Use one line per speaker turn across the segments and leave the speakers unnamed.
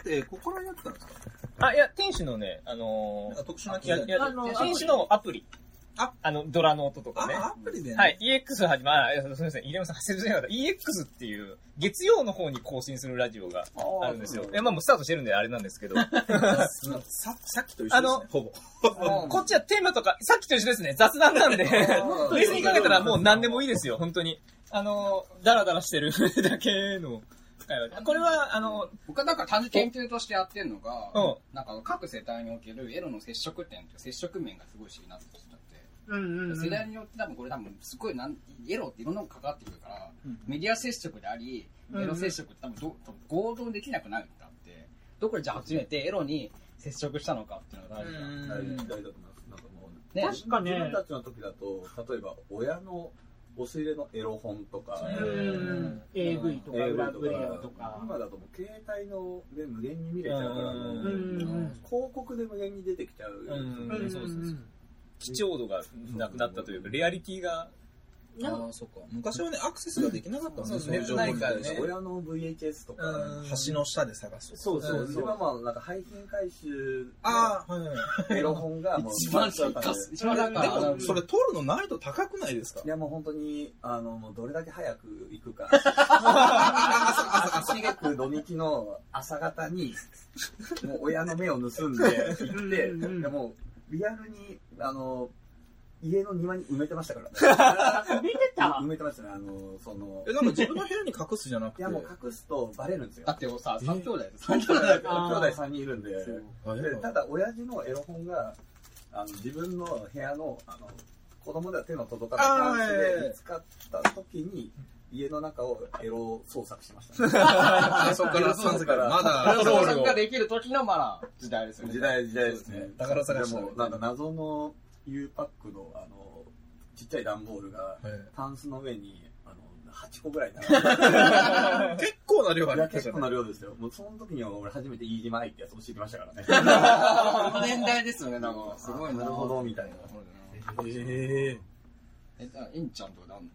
って、ここら辺やったんですか？
あ、いや、天使のね、あの
なんか特殊な機
ー、いや、
材
いや
あの
天使のアプリ。
あ
あの、ドラの音とかね。
あ、アプリでね。
はい、EX 始ま、あ、いやすみません、入山さん、忘れてなかった。EX っていう、月曜の方に更新するラジオがあるんですよ。いや、まあもうスタートしてるんであれなんですけど。
ささっきと一緒ですね
あの、
ほぼ。
こっちはテーマとか、さっきと一緒ですね、雑談なんで、
ー
冷静に考えたらもう何でもいいですよ、本当に。あの、ダラダラしてるだけの会話。これは、あの、
僕はなんか単純に研究としてやってるのが、
うん。
なんか各世帯におけるエロの接触点という接触面がすごい不思議になってきちゃって、
うんうんうん。
世代によって多分これ多分すごいなんエロっていろんなのがかかってくるから、メディア接触であり、エロ接触って多分ど多分合同できなくなるってあって、どこでじゃあ初めてエロに接触したのかっていうのが大事な
大事大事だと思います。なんかもう、
ね
確かね。
自分たちの時だと、例えば親の押し入れのエロ本とか、
うん。AV とかブレアとか。
今だともう携帯ので無限に見れちゃうから、
うん。
もう。
うん。うん
広告で無限に出てきちゃう。
うん。
うん。
そうそうそう。貴重度がなくなったというか、レアリティが、
ああ、そっか。昔はね、アクセスができなかったもんね、
そうそう
情報
ないからね
親の VHS とか、
橋の下で探すとか。
そうそうそう。
今まあなんか配信回収
ああ、はいはい。
エロ本がもう
一番最下一番なんか
でも、それ撮るの難易度高くないですか？
いやもう本当に、あの、もうどれだけ早く行くか。足しげく土日の朝方に、もう親の目を盗んで行って、でもうリアルに、あの、家の庭に埋めてましたからね。
見てた？
埋めてましたね、あの、その。
え、、なんか自分の部屋に隠すじゃなくて？
いやもう隠すとバレるんですよ。
だ。ってさ、三兄弟で
兄弟。兄
あー
弟 3人いるんで、ただ親父のエロ本があの自分の部屋のあの子供では手の届かない
あー
タンス
はいはいはい
で見つかった時に家の中をエロ捜索しました、ね、
あそっから、から、まだ、
パトロールができる時のまだ時代ですよね。
時代時代ですね。
宝探しだ
でもなんか謎の U パックのあのちっちゃい段ボールが
はい
タンスの上にあの8個ぐらい並んで
結構な量ありましたね。
結構な量ですよもうその時には俺初めて飯島愛ってやつ教えてましたからね
この 年代ですよね、なんか。すごいな。
なるほどみたいな
え
え、じゃあ、インちゃんとかなん
ね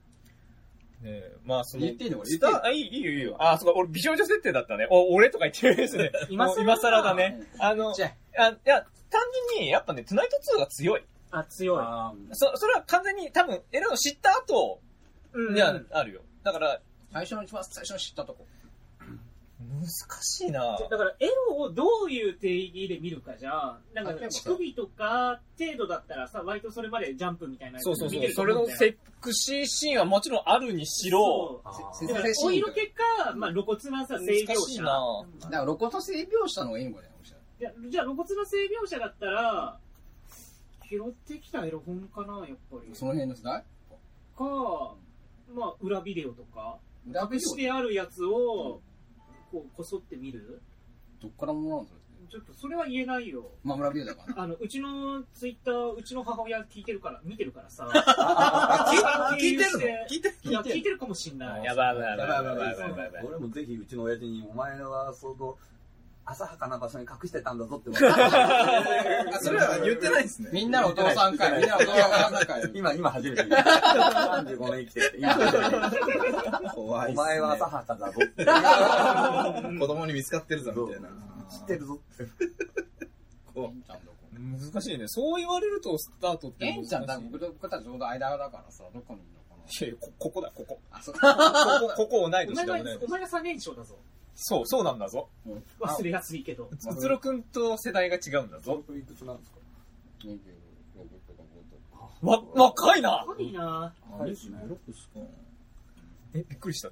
えまあその、
言っていいのこれ
スタあ、いい、いいよいいよ。あ、そうか、俺美少女設定だったね。お、俺とか言ってるんですね。
今更
今更だね。あの、
じゃ
あいや、単純に、やっぱね、トゥナイト2が強い。
あ、強い。
そ、それは完全に多分、エロの知った後
うん
にはあるよ。だから、
最初の一番最初の知ったとこ。
難しいな。
だから、エロをどういう定義で見るかじゃ、なんか、乳首とか程度だったらさ、割とそれまでジャンプみたいなやつ
そうそうそう。
見てると
そ
思うんだよ。
れのセクシーシーンはもちろんあるにしろ、
そう。
あ
せ
だから、お色気か、まあ、露骨なさ、性描
難しい
写。
な。
だから露骨性描写の方がいいのかね、もしかしたら。
いやじゃあ、露骨な性描写だったら、拾ってきたエロ本かな、やっぱり。
その辺の世代？
か、まあ、裏ビデオとか、
裏ビデオ？
してあるやつを、こう、こそって見る？
どっからもらうんですか？
ちょっと、それは言えないよ。
まあ、裏ビデオだから。
あの、うちのツイッター、うちの母親聞いてるから、見てるからさ。
聞いてる？の聞いて
いや、聞いてるかもしんない。
やばいやばいやばいやばいやばいやばいやばい。
俺もぜひうちの親父に、お前はその、浅はかな場所に隠してたんだぞって言われて
あ、それは言ってないんですね。
みんなのお父さん会、みんなのお父さん会。
今、今初めて言う。35年生きてて、今初めて
怖いっすね
お前は浅はかだぞって。
子供に見つかってるぞ、みたいな。
知ってるぞって。
こ
エンちゃんどこ
難しいね。そう言われるとスタートって難しい。
ちゃん多分僕と僕たちちょうど間だからさ、どこにいるのか
いやいやこここだ、ここ。
な。あ、そこ。
ここ、ここ同い
お前が
年だ同い、年
お前が最年少だぞ。
そう、そうなんだぞ。
忘れやすいけど。
うつろくんと世代が違うんだぞ。
僕いくつなんですか
？26とか5とか。
わ、若いな
可愛いな
あれですか。
え、びっくりした。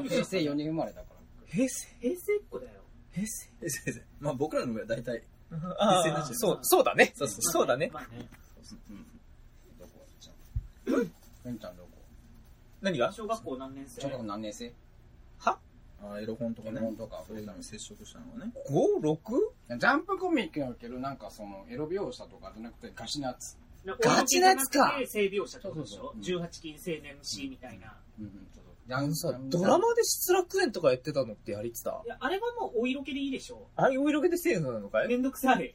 平成4年生まれだから。
平成
平成っ子だよ。
平成
え、先生。まあ僕らの上は大体、
あ
平成だし
あそう、そうだね。
そうそう
そうだね。
まあね。
うん。どこじゃあ。エンちゃんどこ
何が
小学校何年生
小学校何年生
あエロ本とかね
エロ本とか
そういうのに接触したのがね。
?5?6?
ジャンプコミックにおけるなんかそのエロ描写とかじゃなくてガシなやつ。
ガチなやつか
性描写ってことでしょ？
そうそう
18禁青年誌みたいな。
うんうん。ちょっと。
あのさ、ドラマで失楽園とかやってたのってやりてた？
いや、あれはもうお色気でいいでしょ？
ああいうお色気でセーフなのかい？
めんどくさい。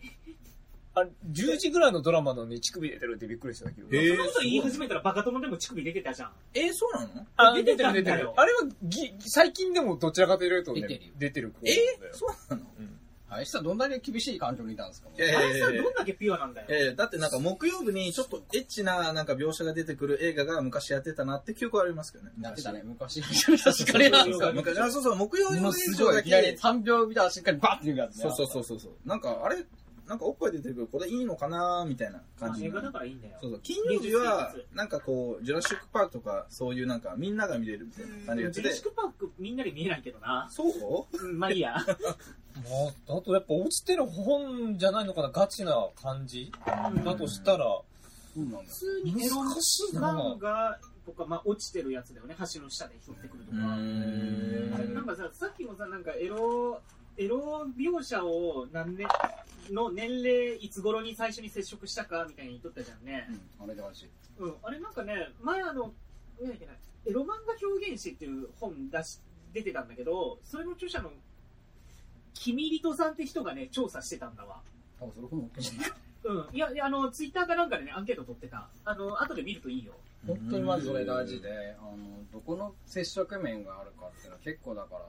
あ10時ぐらいのドラマなのに乳首出てるってびっくりしたけど。
へえ
そんなこと言い始めたらバカ友でも乳首出てたじゃん。
えー、そうなの？
あ、
出て
出て
たんだよ。
る出てる。あれはぎ最近でもどちらかというとね
出てるよ。
出てる子
え
なんだよ。
そうなの？
うん。
あいつはどんだけ厳しい環境にいたんですかも。う
いやい
あれさ、
やいや。いや
どんだけピュアなんだよ。
えーだってなんか木曜日にちょっとエッチななんか描写が出てくる映画が昔やってたなって記憶はありますけどね。
やってたね、昔。確かになんですか。
昔あそうそう、木曜日
も
の映像だけ。
3秒見た。らしっかりバッて言うやつね。
そうそうそうそうそう。なんかあれ、なんかおっぱい出てくる、これいいのかなみたいな
まあ映画だ。からいいんだよ。
そうそう。金曜日は、なんかこう、ジュラシックパークとか、そういうなんかみんなが見れるみたいな感じで
ジュラシッ。クパークみんなで見えないけどな。
そう？
うんまあいいや。
もう、あとやっぱ落ちてる本じゃないのかな、ガチな感じ？だとしたら、
そうなんだ
普。通にエロ
難しいな
漫画とか、まあ落ちてるやつだよね。橋の下で拾ってくるとか。なんかさ、さっきもさ、なんかエロ、エロ描写を何年、の年齢いつ頃に最初に接触したかみたいに言っとったじゃんね。
うん、あれでマジ。
うん、あれなんかね、前あの、なんだっけな、エロ漫画表現誌っていう本出し、出てたんだけど、それの著者の、キミリトさんって人がね、調査してたんだわ。
多分それ本持ってない。
うん。いや、いやあの、ツイッターかなんかでね、アンケート取ってた。あの、後で見るといいよ。
本当にマジそれ大事で、あの、どこの接触面があるかっていうのは結構だから、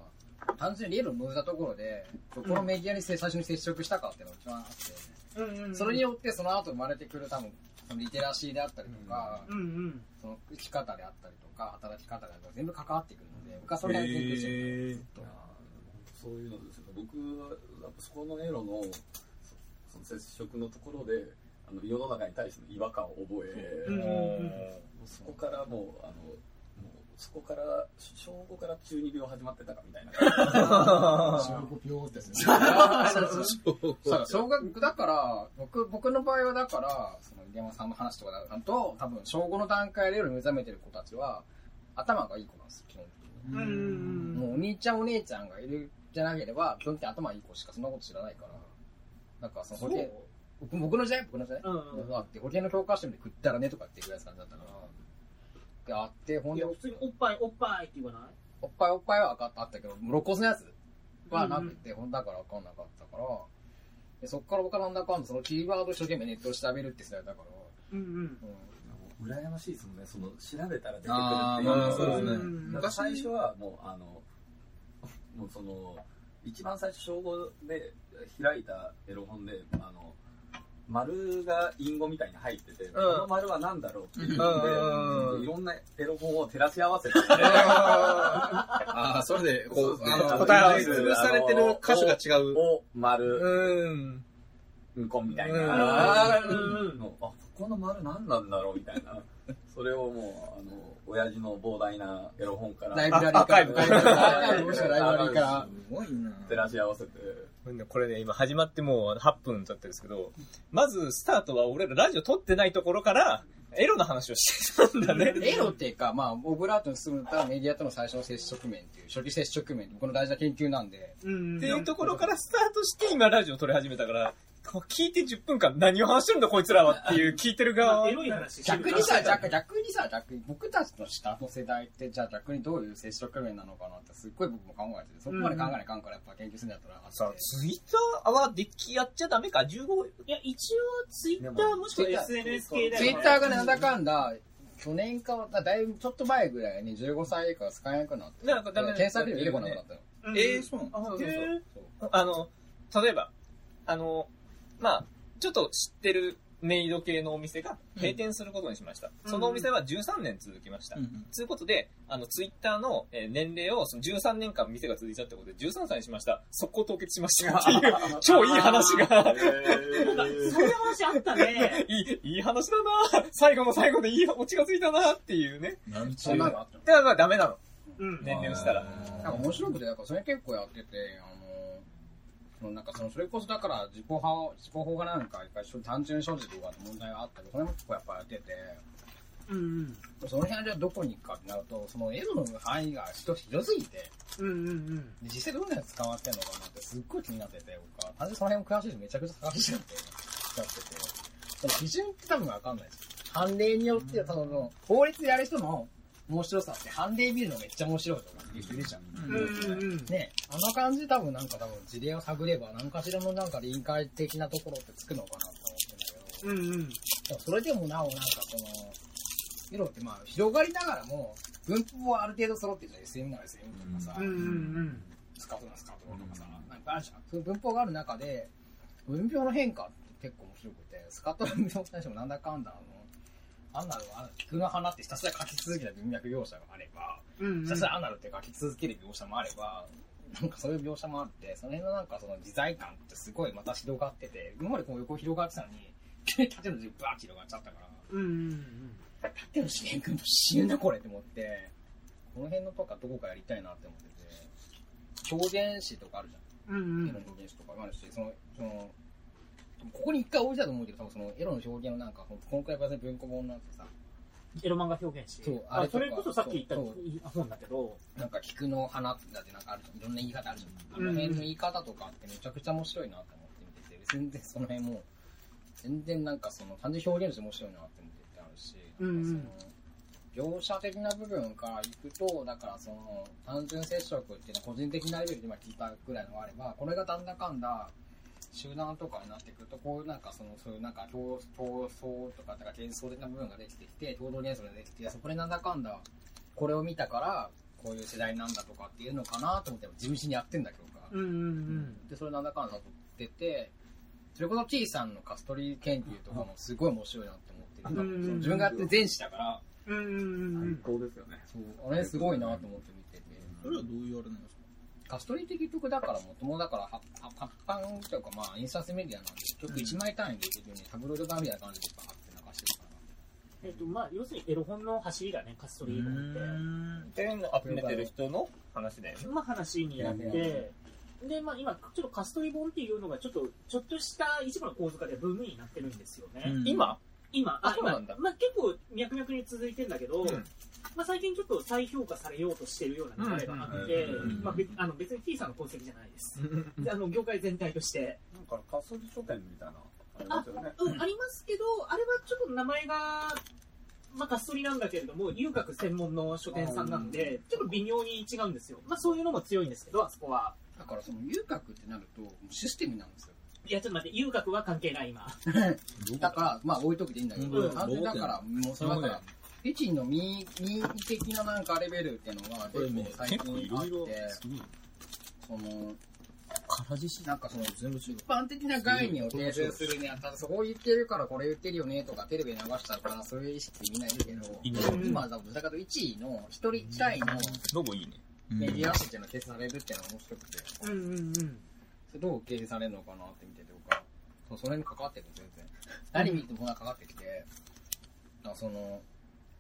単純にリールを向いたところで、どこのメディアに最初に接触したかっていうのが一番あって、
うんうん、
それによってその後生まれてくる多分、そのリテラシーであったりとか、
うんうん。
その生き方であったりとか、働き方であったりとか、全部関わってくるので、僕はそれ辺研究してるんで
へー
ずっと
いやそういうのですよね。僕はやっぱそこのエロのそその接触のところであの世の中に対しての違和感を覚え、そこからもうあのそこから小5から中二病始まってたかみたいな感
小学病ですね。小学だから、僕、僕の場合はだから、その、山さんの話とかだと、多分、小5の段階で夜目覚めてる子たちは、頭がいい子なんですよ、基本的に。
う。
もうお兄ちゃんお姉ちゃんがいるじゃなければ、基本的に頭いい子しかそんなこと知らないから。なんかその保険、僕僕の時代僕の時代、
うんうん
あって、保険の教科書で食ったらねとかっていうぐらいの感じだったから。で、あって、ほん
いや、
と
普、通におっぱいおっぱいって言わない？
おっぱいおっぱいはあったけど、露骨なやつはなくて、ほんだからわかんなかったから、でそっから僕はなんだかんだそのキーワード一生懸命ネットで調べるって世代だから、
うんうん。
うん。
羨ましいですもんね。その調べたら出てくるっていう
あーまあそうですね。
うん
なんか最初はもうあの もうその一番最初小5で開いたエロ本であの丸が隠語みたいに入ってて、この丸は何だろうっていうので、
うん。
いろんなエロ本を照らし合わせて、
ああ、それで、こう、あの、
答え合わせ。
潰されてる箇所が違う。
お、丸、
うん。
うんこみたい
うん。
な。
うん。うん。
のあ、ここの丸何なんだろうみたいな。それをもう、あの、親父の膨大なエロ本から。
ライブラリーから。ライブラリーから。
すごいな
照らし合わせて、
これね、今始まってもう8分経ってるんですけど、まずスタートは俺らラジオ撮ってないところから、エロの話をしてたんだね。
エロっていうか、まあ、オブラートに進むとメディアとの最初の接触面っていう、初期接触面って僕の大事な研究なんで、
うん。
っていうところからスタートして今ラジオ撮り始めたから、聞いて10分間何を話してるんだこいつらはっていう聞いてる側
エ。ロい話してる
逆にさ、逆逆にさ、逆に僕たちの下の世代って、じゃあ逆にどういう接触面なのかなってすっごい僕も考えてて、そこまで考えないかんからやっぱ研究するんだったらあって。
さあ、ツイッターはデッキやっちゃダメか ?15、
いや、一応、ツイッターもしくは SNS 系だよ
ツイッターがね、なんだかんだ、去年か、だいぶちょっと前ぐらいに15歳以下が使えなくなって、
なんかダメ
検索で出てこなくなったよ。
うん
えー、そうなの
あ、
そうそう。
あの、例えば、あの、まあ、ちょっと知ってるメイド系のお店が閉店することにしました。そのお店は13年続きました。
うんうん
ということで、あの、ツイッターのえー年齢をその13年間店が続いちゃったことで13歳にしました。速攻凍結しました っていう、超いい話が、
そういう話あったね。
いい、いい話だな最後の最後でいいオチがついたなっていうね。
なん
そんなのあったの？
だからまあダメなの。
うん。
年齢をしたら。
なんか面白くて、だからそれ結構やってて、あの、そのなんかその、それこそだから、自己派を、自己法がなんか、一回単純所持とかの問題があったけど、それも結構やっぱやってて、
うんうん。
その辺はじゃあどこに行くかってなると、その L の範囲が広広すぎて、
うんうんうん。
で実際どんなやつ使われてんのかなってすっごい気になってて、僕は。単純にその辺も詳しいしめちゃくちゃ探してて、使ってて。その基準って多分わかんないです。判例によって、その、法律でやる人の面白さって、判例見るのめっちゃ面白いとかっていう人いるじゃん。
うんうんうん。
ねあの感じで多分なんか多分事例を探れば何かしらのなんか臨界的なところってつくのかなと思ってんだけど、
うんうん。
それでもなおなんかこの、色ってまあ広がりながらも、分布はある程度揃ってるじゃん。SM なら SM とかさ、
うんうんうん。
スカートなんスカートとかさ、なんかあるじゃん。そういう文法がある中で、文法の変化って結構面白くて、スカートの文法に対してもなんだかんだアナルは、菊の花ってひたすら書き続けた文脈描写があれば、
うん
ひたすらアナルって書き続ける描写もあれば、なんかそういう描写もあって、その辺のなんかその自在感ってすごいまた広がってて、今までこう横広がってたのに、縦の字バーッ広がっちゃったから、
うんうんうん。
縦の資源君と死ぬなこれって思って、この辺のとかどこかやりたいなって思ってて、表現詩とかあるじゃん。
うんうん。
表現詩とかもあるし、その、その、ここに一回置いたと思うけど、多分そのエロの表現をなんか、このくらい別に文庫本なんてさ、
エロ漫画表現して
そうあれ
それこそさっき言った
そう
本だけど
なんか菊の花だってなんかあるじゃん。いろんな言い方あるじゃん。あの辺の言い方とかってめちゃくちゃ面白いなって思って見てて、全然その辺も、全然なんかその単純表現として面白いなって思っててあるし、
うん
なんかその、描写的な部分からいくと、だからその、単純接触っていうのは個人的なレベルで今聞いたぐらいのがあれば、これがだんだかんだ、集団とかになってくると、こういうなんかその、そういうなんか闘闘争とか、だから幻想的な部分ができてきて、共同幻想ができてそこでなんだかんだ、これを見たから、こういう世代なんだとかっていうのかなと思って、地道にやってんだけどか。
うんうんうん
で、それなんだかんだ撮ってて、それこそ T さんのカストリー研究とかもすごい面白いなって思ってる。
うん
その自分がやってる前史だから、
うんうんうんうん
最高ですよね。
そう、あれすごいなと思って見てて。
それはどういうあれなんですか？
カストリーって結局だからもともとだからはは発版というかまあ印刷メディアなんで結局1枚単位でいけるようにタブロイド版みたいな感じでバーって流してるから。
えっとまあ要するにエロ本の走りだねカストリー本って
っていうのを集めてる人の話だよね。
まあ話になって、で、まあ今、ちょっとカストリ本っていうのがちょっと、ちょっとした一部の構図化でブームになってるんですよね。
うん。
今？
今、
あ
あ、今、
そうなんだ。
まあ結構脈々に続いてんだけど、
うん
まあ最近ちょっと再評価されようとしてるような流れがあって、まあ別あの別に T さんの功績じゃないです。であの、業界全体として。
なんかカソリ書店みたいな、ありますよね。
うん、ありますけど、あれはちょっと名前が、まあ、カストリなんだけれども、遊郭専門の書店さんなんで、ちょっと微妙に違うんですよ。まあ、そういうのも強いんですけど、あそこは。
だからその遊郭ってなるとシステムなんですよ。
いや、ちょっと待って、遊郭は関係ない、今。
だから、まあ置いとくでいいんだけど、
うん
だから、もうそれだから、フェチの民民意的ななんかレベルっていうのが結構最近あっ
ろいろ
て、その、
唐獅子
なんかその、一般的な概念を提出するにあたって、そこ言ってるからこれ言ってるよねとか、テレビで流したから、そういう意識みんないるけど、今、だからと1位の、一人単位の
どこいいね。
メディア誌っていうのが掲載されるっていうのが面白くて、
うんうんうん。
それどう掲示されるのかなって見てて僕は、それに関わってる全然。何見ても関わってきて、その、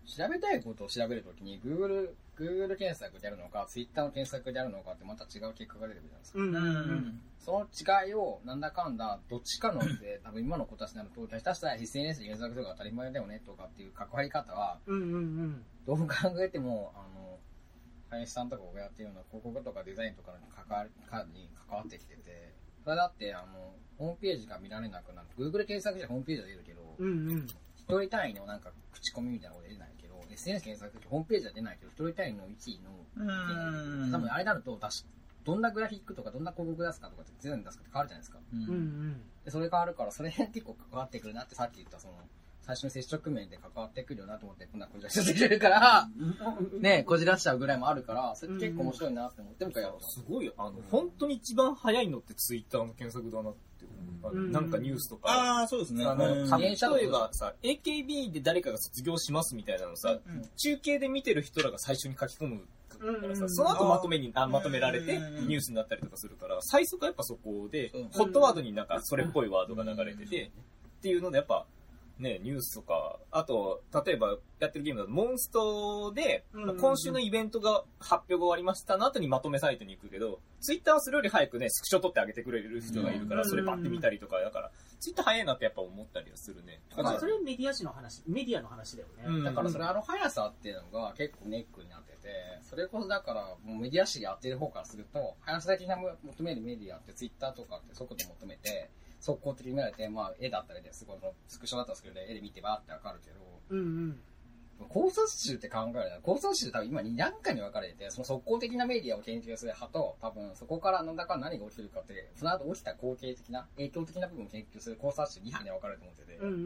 調べたいことを調べるときに、Google、Google 検索であるのか、Twitter の検索であるのかってまた違う結果が出てくるじゃないですか。
うんうん
う
うんん。
その違いを、なんだかんだ、どっちかので、多分今の子たちになると、下手したら SNS で検索するのが当たり前だよねとかっていう関わり方は、
うんうんうん。
どう考えても、あの、林さんとか僕がやってるような広告とかデザインとかに関わ関わってきてて、それだって、あの、ホームページが見られなくなる。Google 検索じゃホームページは出るけど、
うんうん。
一人単位のなんか口コミみたいなこと出ない SNS 検索ホームページは出ないけど、一人単位の1位の、
うん。
多分あれになると出し、どんなグラフィックとかどんな広告出すかとかって全部出すかって変わるじゃないですか。
う
うんうん。ん。
で、それ変わるから、それ結構関わってくるなってさっき言ったその、最初の接触面で関わってくるよなと思って、こんなこじらしてくれるから、ね、こじらしちゃうぐらいもあるから、それ結構面白いなって思って、僕はやろう
すごい、あの、本当に一番早いのってツイッターの検索だなって思う。あの
うん。
なんかニュースとか。
ああ、そうですね。
あの、
うん。
例えばさ、AKB で誰かが卒業しますみたいなのさ、
うん。
中継で見てる人らが最初に書き込むからさ、その後まとめに、あまとめられて
うん
ニュースになったりとかするから、最速はやっぱそこで
う。ん、
ホットワードになんかそれっぽいワードが流れてて、っていうのでやっぱ、ね、ニュースとか、あと、例えばやってるゲームだと、モンストで、
うんうんうん
今週のイベントが発表が終わりましたの後にまとめサイトに行くけど、ツイッターはそれより早くね、スクショ撮ってあげてくれる人がいるから、
うん
それパッて見たりとか、だから、ツイッター早いなってやっぱ思ったりはするね。
まあそれメディア誌の話、メディアの話だよね。
うん
だからそれあの速さっていうのが結構ネックになってて、それこそだからもうメディア誌やってる方からすると、速さ的な求めるメディアってツイッターとかって速度求めて、速攻的に見られて、まあ絵だったりですごい、スクショだったんですけど、絵で見てばーってわかるけど、
うんうん。
考察集って考えるな考察集多分今2段階に分かれてて、その速攻的なメディアを研究する派と、多分そこからなんだか何が起きてるかって、その後起きた後継的な、影響的な部分を研究する考察集2派に分かれると思ってて、
うんうんう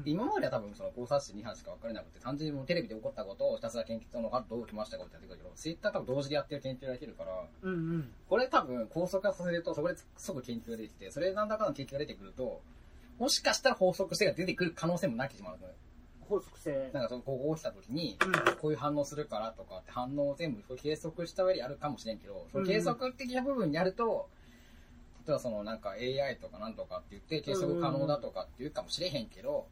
ん。
今までは多分その考察集2派しか分かれなくて、単純にもうテレビで起こったことをひたすら研究するのがどう来ましたかってやってくるけど、ツイッター多分同時でやってる研究ができるから、
うんうん。
これ多分高速化させると、そこで即研究ができて、それでなんだかの研究が出てくると、もしかしたら法則性が出てくる可能性もなきしまう。
法則性。
なんかその、ここ起きた時に、
うん
こういう反応するからとかって反応を全部計測した上でやるかもしれんけど、その計測的な部分にやると、例えばそのなんか AI とかなんとかって言って計測可能だとかって言うかもしれへんけど、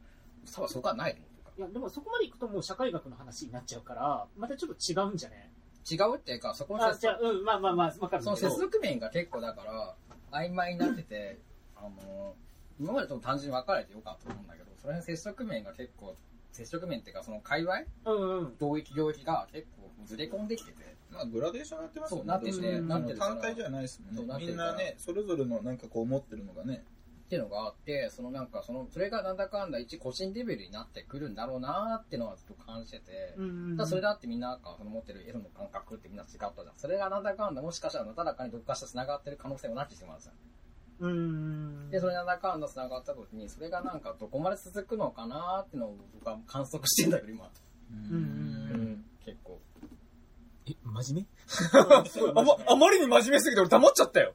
多分そこはないと思うか
いや、でもそこまで行くともう社会学の話になっちゃうから、またちょっと違うんじゃね？
違うっていうか、そこの
あ、じゃあ、うん、まあまあまあ、わかるん
その。接続面が結構だから、曖昧になってて、あの、今までと単純に分かれてよかったと思うんだけど、その辺接触面が結構、接触面っていうか、その界隈
うんうん。
領域領域が結構ずれ込んできてて、
まあ、グラデーションやってますよ
そうなってる
ね
うん
なって
単体じゃないですもね。
そうんなってるから
みんなね、それぞれのなんかこう持ってるのがね。
っていうのがあって、そのなんかその、それがなんだかんだ一個人レベルになってくるんだろうなーっていうのはずっと感じてて、
うんうんうん。
ただそれだってみんながその持ってるエロの感覚ってみんな違ったじゃん。それがなんだかんだもしかしたらただかにどっかしら繋がってる可能性もなってしまうんですよ。で、それなんだかんだ繋がった時に、それがなんかどこまで続くのかなーっていうのを僕は観測してんだけど、今。
うんうん
結構。
え、真面目？あま、あまりに真面目すぎて俺黙っちゃったよ。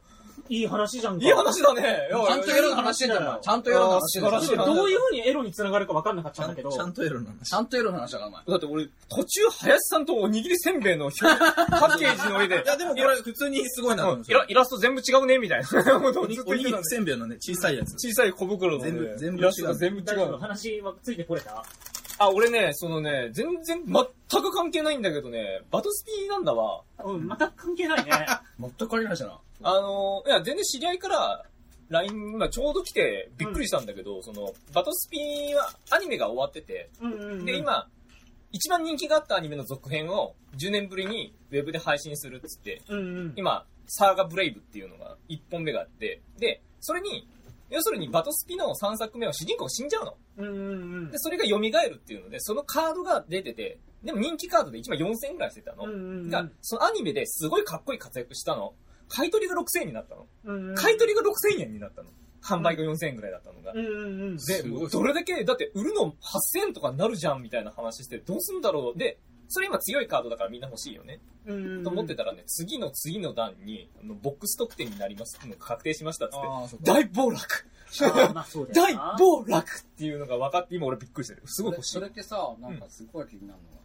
いい話じゃんか。
いい話だね。
ちゃんとエロの話してんだよ。ちゃんとエロの話してんだよ
あー素晴らしい
どういう風にエロに繋がるか分かんなかっ
ちゃん
たんだけど。
ちゃんとエロの話。
ちゃんとエロの話だから、お前。
だって俺、途中、林さんとおにぎりせんべいの表パッケージの上で、
いや、でもこれ普通にすごいなと思うんですよ
イラ。スト全部違うね、みたいな。
おにぎりせんべいのね、小さいやつ。
小さい小袋のね
全部全部
イラストが全部違う。
話はついてこれた？
あ、俺ね、そのね、全然、全く関係ないんだけどね、バトスピーなんだわ。
うん、また関係ないね。
全く関係ないじゃな。
あの、いや、全然知り合いから、LINE、今ちょうど来てびっくりしたんだけど、その、バトスピーはアニメが終わってて、
うんうんうん。
で、今、一番人気があったアニメの続編を10年ぶりにウェブで配信するっつって、
うんうん。
今、サーガブレイブっていうのが1本目があって、で、それに、要するにバトスピの3作目は主人公が死んじゃうの。
うんうんうん
で、。それが蘇るっていうので、そのカードが出てて、でも人気カードで1枚4000円ぐらいしてたの。
うんうんうん
が、そのアニメですごいかっこいい活躍したの。買い取りが6000円になったの。
うんうん。
買い取りが6000円になったの。販売が4000円ぐらいだったのが。
うんうんうん。
で、どれだけ、だって売るの8000円とかになるじゃんみたいな話して、どうすんだろう。で、それ今強いカードだからみんな欲しいよね。
うんうんうん。
と思ってたらね、次の次の段に、あのボックス特典になりますっていうのが確定しましたっつって。大暴落大
な。
暴落っていうのが分かって、今俺びっくりしてる。すごい欲しい
それ。ってさ、なんかすごい気になるのがさ、あの、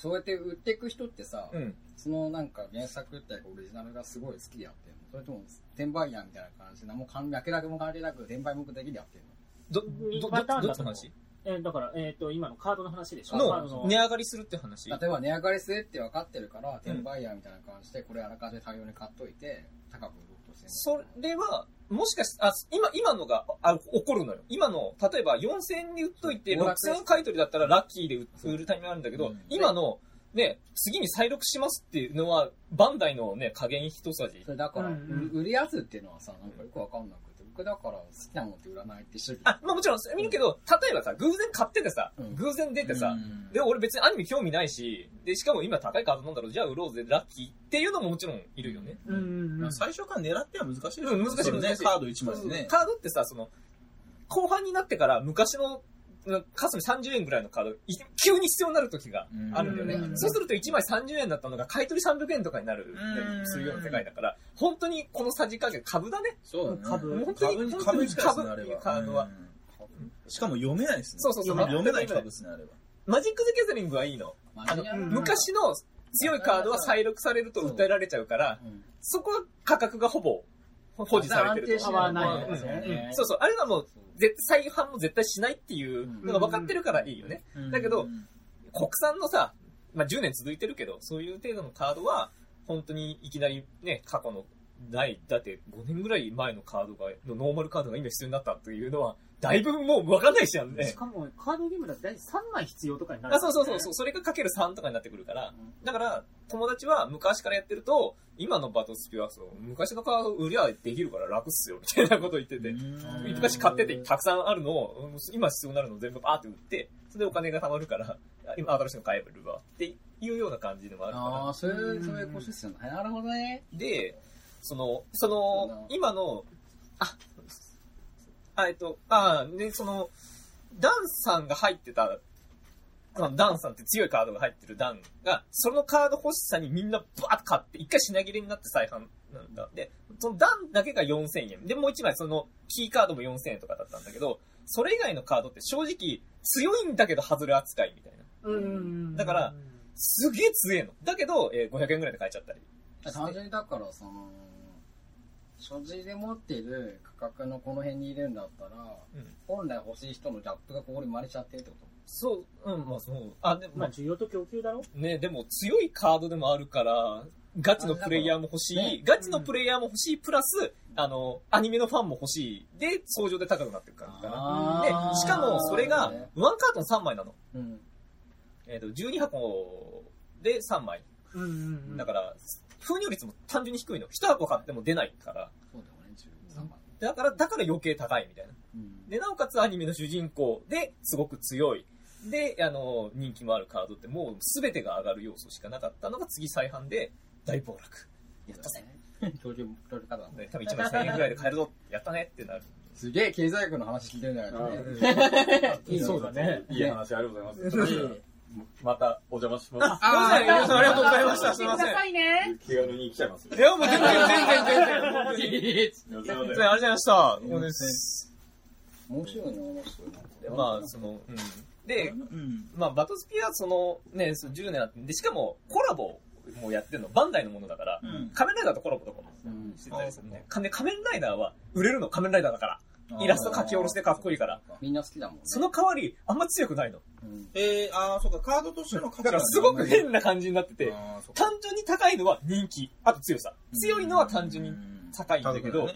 そうやって売っていく人ってさ、
うん。
そのなんか原作っていうかオリジナルがすごい好きでやってんの？それとも転売ヤーみたいな感じで何も関明らかも関係なく転売目的でやってんの？
ど、
二
ど、ど、
パターンだと思う。
どっちの話？
えーだから、えっと、今のカードの話でしょ？
の、値上がりするって話？
例えば値上がりするって分かってるから、転売ヤーみたいな感じでこれあらかじめ大量に買っといて高く売ろう。としてんの
それは、もしかしあ、今、今のが、あ、起こるのよ。今の、例えば4000円に売っといて、
暴落
6000円買い取りだったらラッキーで売売るタイミングあるんだけど、
うん
今の、ね、次に再録しますっていうのは、バンダイのね、加減一さじ
そ。れだから、
うんうん
売るやつっていうのはさなんかよく分かんなくて僕だから好きなものって売らないって一緒に
あ、まあもちろん、見るけど、例えばさ、偶然買っててさ、
うん。
偶然出てさ、
うん。
で、俺別にアニメ興味ないし、で、しかも今高いカードなんだろう、じゃあ売ろうぜ、ラッキーっていうのももちろんいるよね。
うんうんうん。
まあ。最初から狙っては難しいですよ
うん難しい
それね
難しい
カード1枚でね。
カードってさ、その、後半になってから昔の、うんカスミ30円ぐらいのカード、い急に必要になる時があるんだよね。
うん
そうすると1枚30円だったのが買い取り300円とかになる、
うん
するような世界だから、本当にこのさじ加減、株だね。
そうだね。
株
本当に
株、
本当
株
に株
自体ですね、あれは。
カードは
うんしかも読めないですね。
そうそうそう
読めない株ですね、あれは。
マジック・ザ・ギャザリングはいいの。あの、
うん
昔の強いカードは再録されると訴えられちゃうから、
うん
そこは価格がほぼ保持されてると。
合わない
うん
ですね
うんそうそう。あれはもう、絶対再販も絶対しないっていうのが分かってるからいいよね。だけど
うん。
国産のさ、まあ、10年続いてるけど、そういう程度のカードは、本当にいきなりね、過去のない、だって5年ぐらい前のカードが、のノーマルカードが今必要になったというのは、だいぶもうわかんないしやんね
し。かも、カードゲームだと大体3枚必要とかになる、
あそうそうそうそう、それがかける3とかになってくるから、だから、友達は昔からやってると、今のバトスピはそう、昔のカード売りゃできるから楽っすよ、みたいなこと言ってて。昔買っててたくさんあるのを、うん今必要になるのを全部バーって売って、それでお金が貯まるから、あ今新しいの買えるわっていうような感じでもあるか
ああ、そういう、そういうことですよね。なるほどね。
ら。で、その、その、今の、あ、あえっと、あで、その、ダンさんが入ってた、あのダンさんって強いカードが入ってるダンが、そのカード欲しさにみんなバーッと買って、一回品切れになって再販なんだ。で、そのダンだけが4000円。で、もう一枚そのキーカードも4000円とかだったんだけど、それ以外のカードって正直強いんだけど外れ扱いみたいな。
うん。
だから、すげえ強えの。だけど、えー500円ぐらいで買えちゃったり。
単純にだから、その、所持で持っている価格のこの辺にいるんだったら、
うん
本来欲しい人のギャップがここに生まれちゃってるってこ
そう、うん、まあそう。あ、でも、
まあ、需要と供給だろ？
ね、でも強いカードでもあるから、ガチのプレイヤーも欲しい、
ね
ガチのプレイヤーも欲しい、プラス、あの、アニメのファンも欲しい。で、相乗で高くなってる感じかな。でしかもそれが、ワンカートン3枚なの。
とうん。
えっ、と、12箱で3枚。
うんうん
だから、封入率も単純に低いの。1箱買っても出ないから。
そうだよね、13万。
だから、だから余計高いみたいな。
うん。
で、なおかつアニメの主人公ですごく強い。で、あの、人気もあるカードってもう全てが上がる要素しかなかったのが次再販で大暴落。やったぜ。
教授、教授方なんで。
で多分1枚1000円ぐらいで買えるぞ。やったねってなる。
すげえ経済学の話聞いてるんだよね。
いいそうだね。
いい話ありがとうございます。またお邪魔します。
あー皆さんありがとうございました。すいません。い
いね。
気軽に来ちゃいます。
や、もう全然、全然、全然。ありがとうございました。もうです。
面白いな、面白い
まあ、その、うん。で、
うん。
まあ、バトスピはその、ね、その10年あって、で、しかも、コラボもやってるの、バンダイのものだから、
うん
仮面ライダーとコラボとかも
うん。
してたりするね。かね仮面ライダーは売れるの仮面ライダーだから。イラスト描き下ろしてかっこいいから。
みんな好きだもんね。
その代わり、あんま強くないの。
うん。
えー、あー、そうか、カードとしての価値
だからすごく変な感じになってて、単純に高いのは人気、あと強さ。強いのは単純に高いんだけど、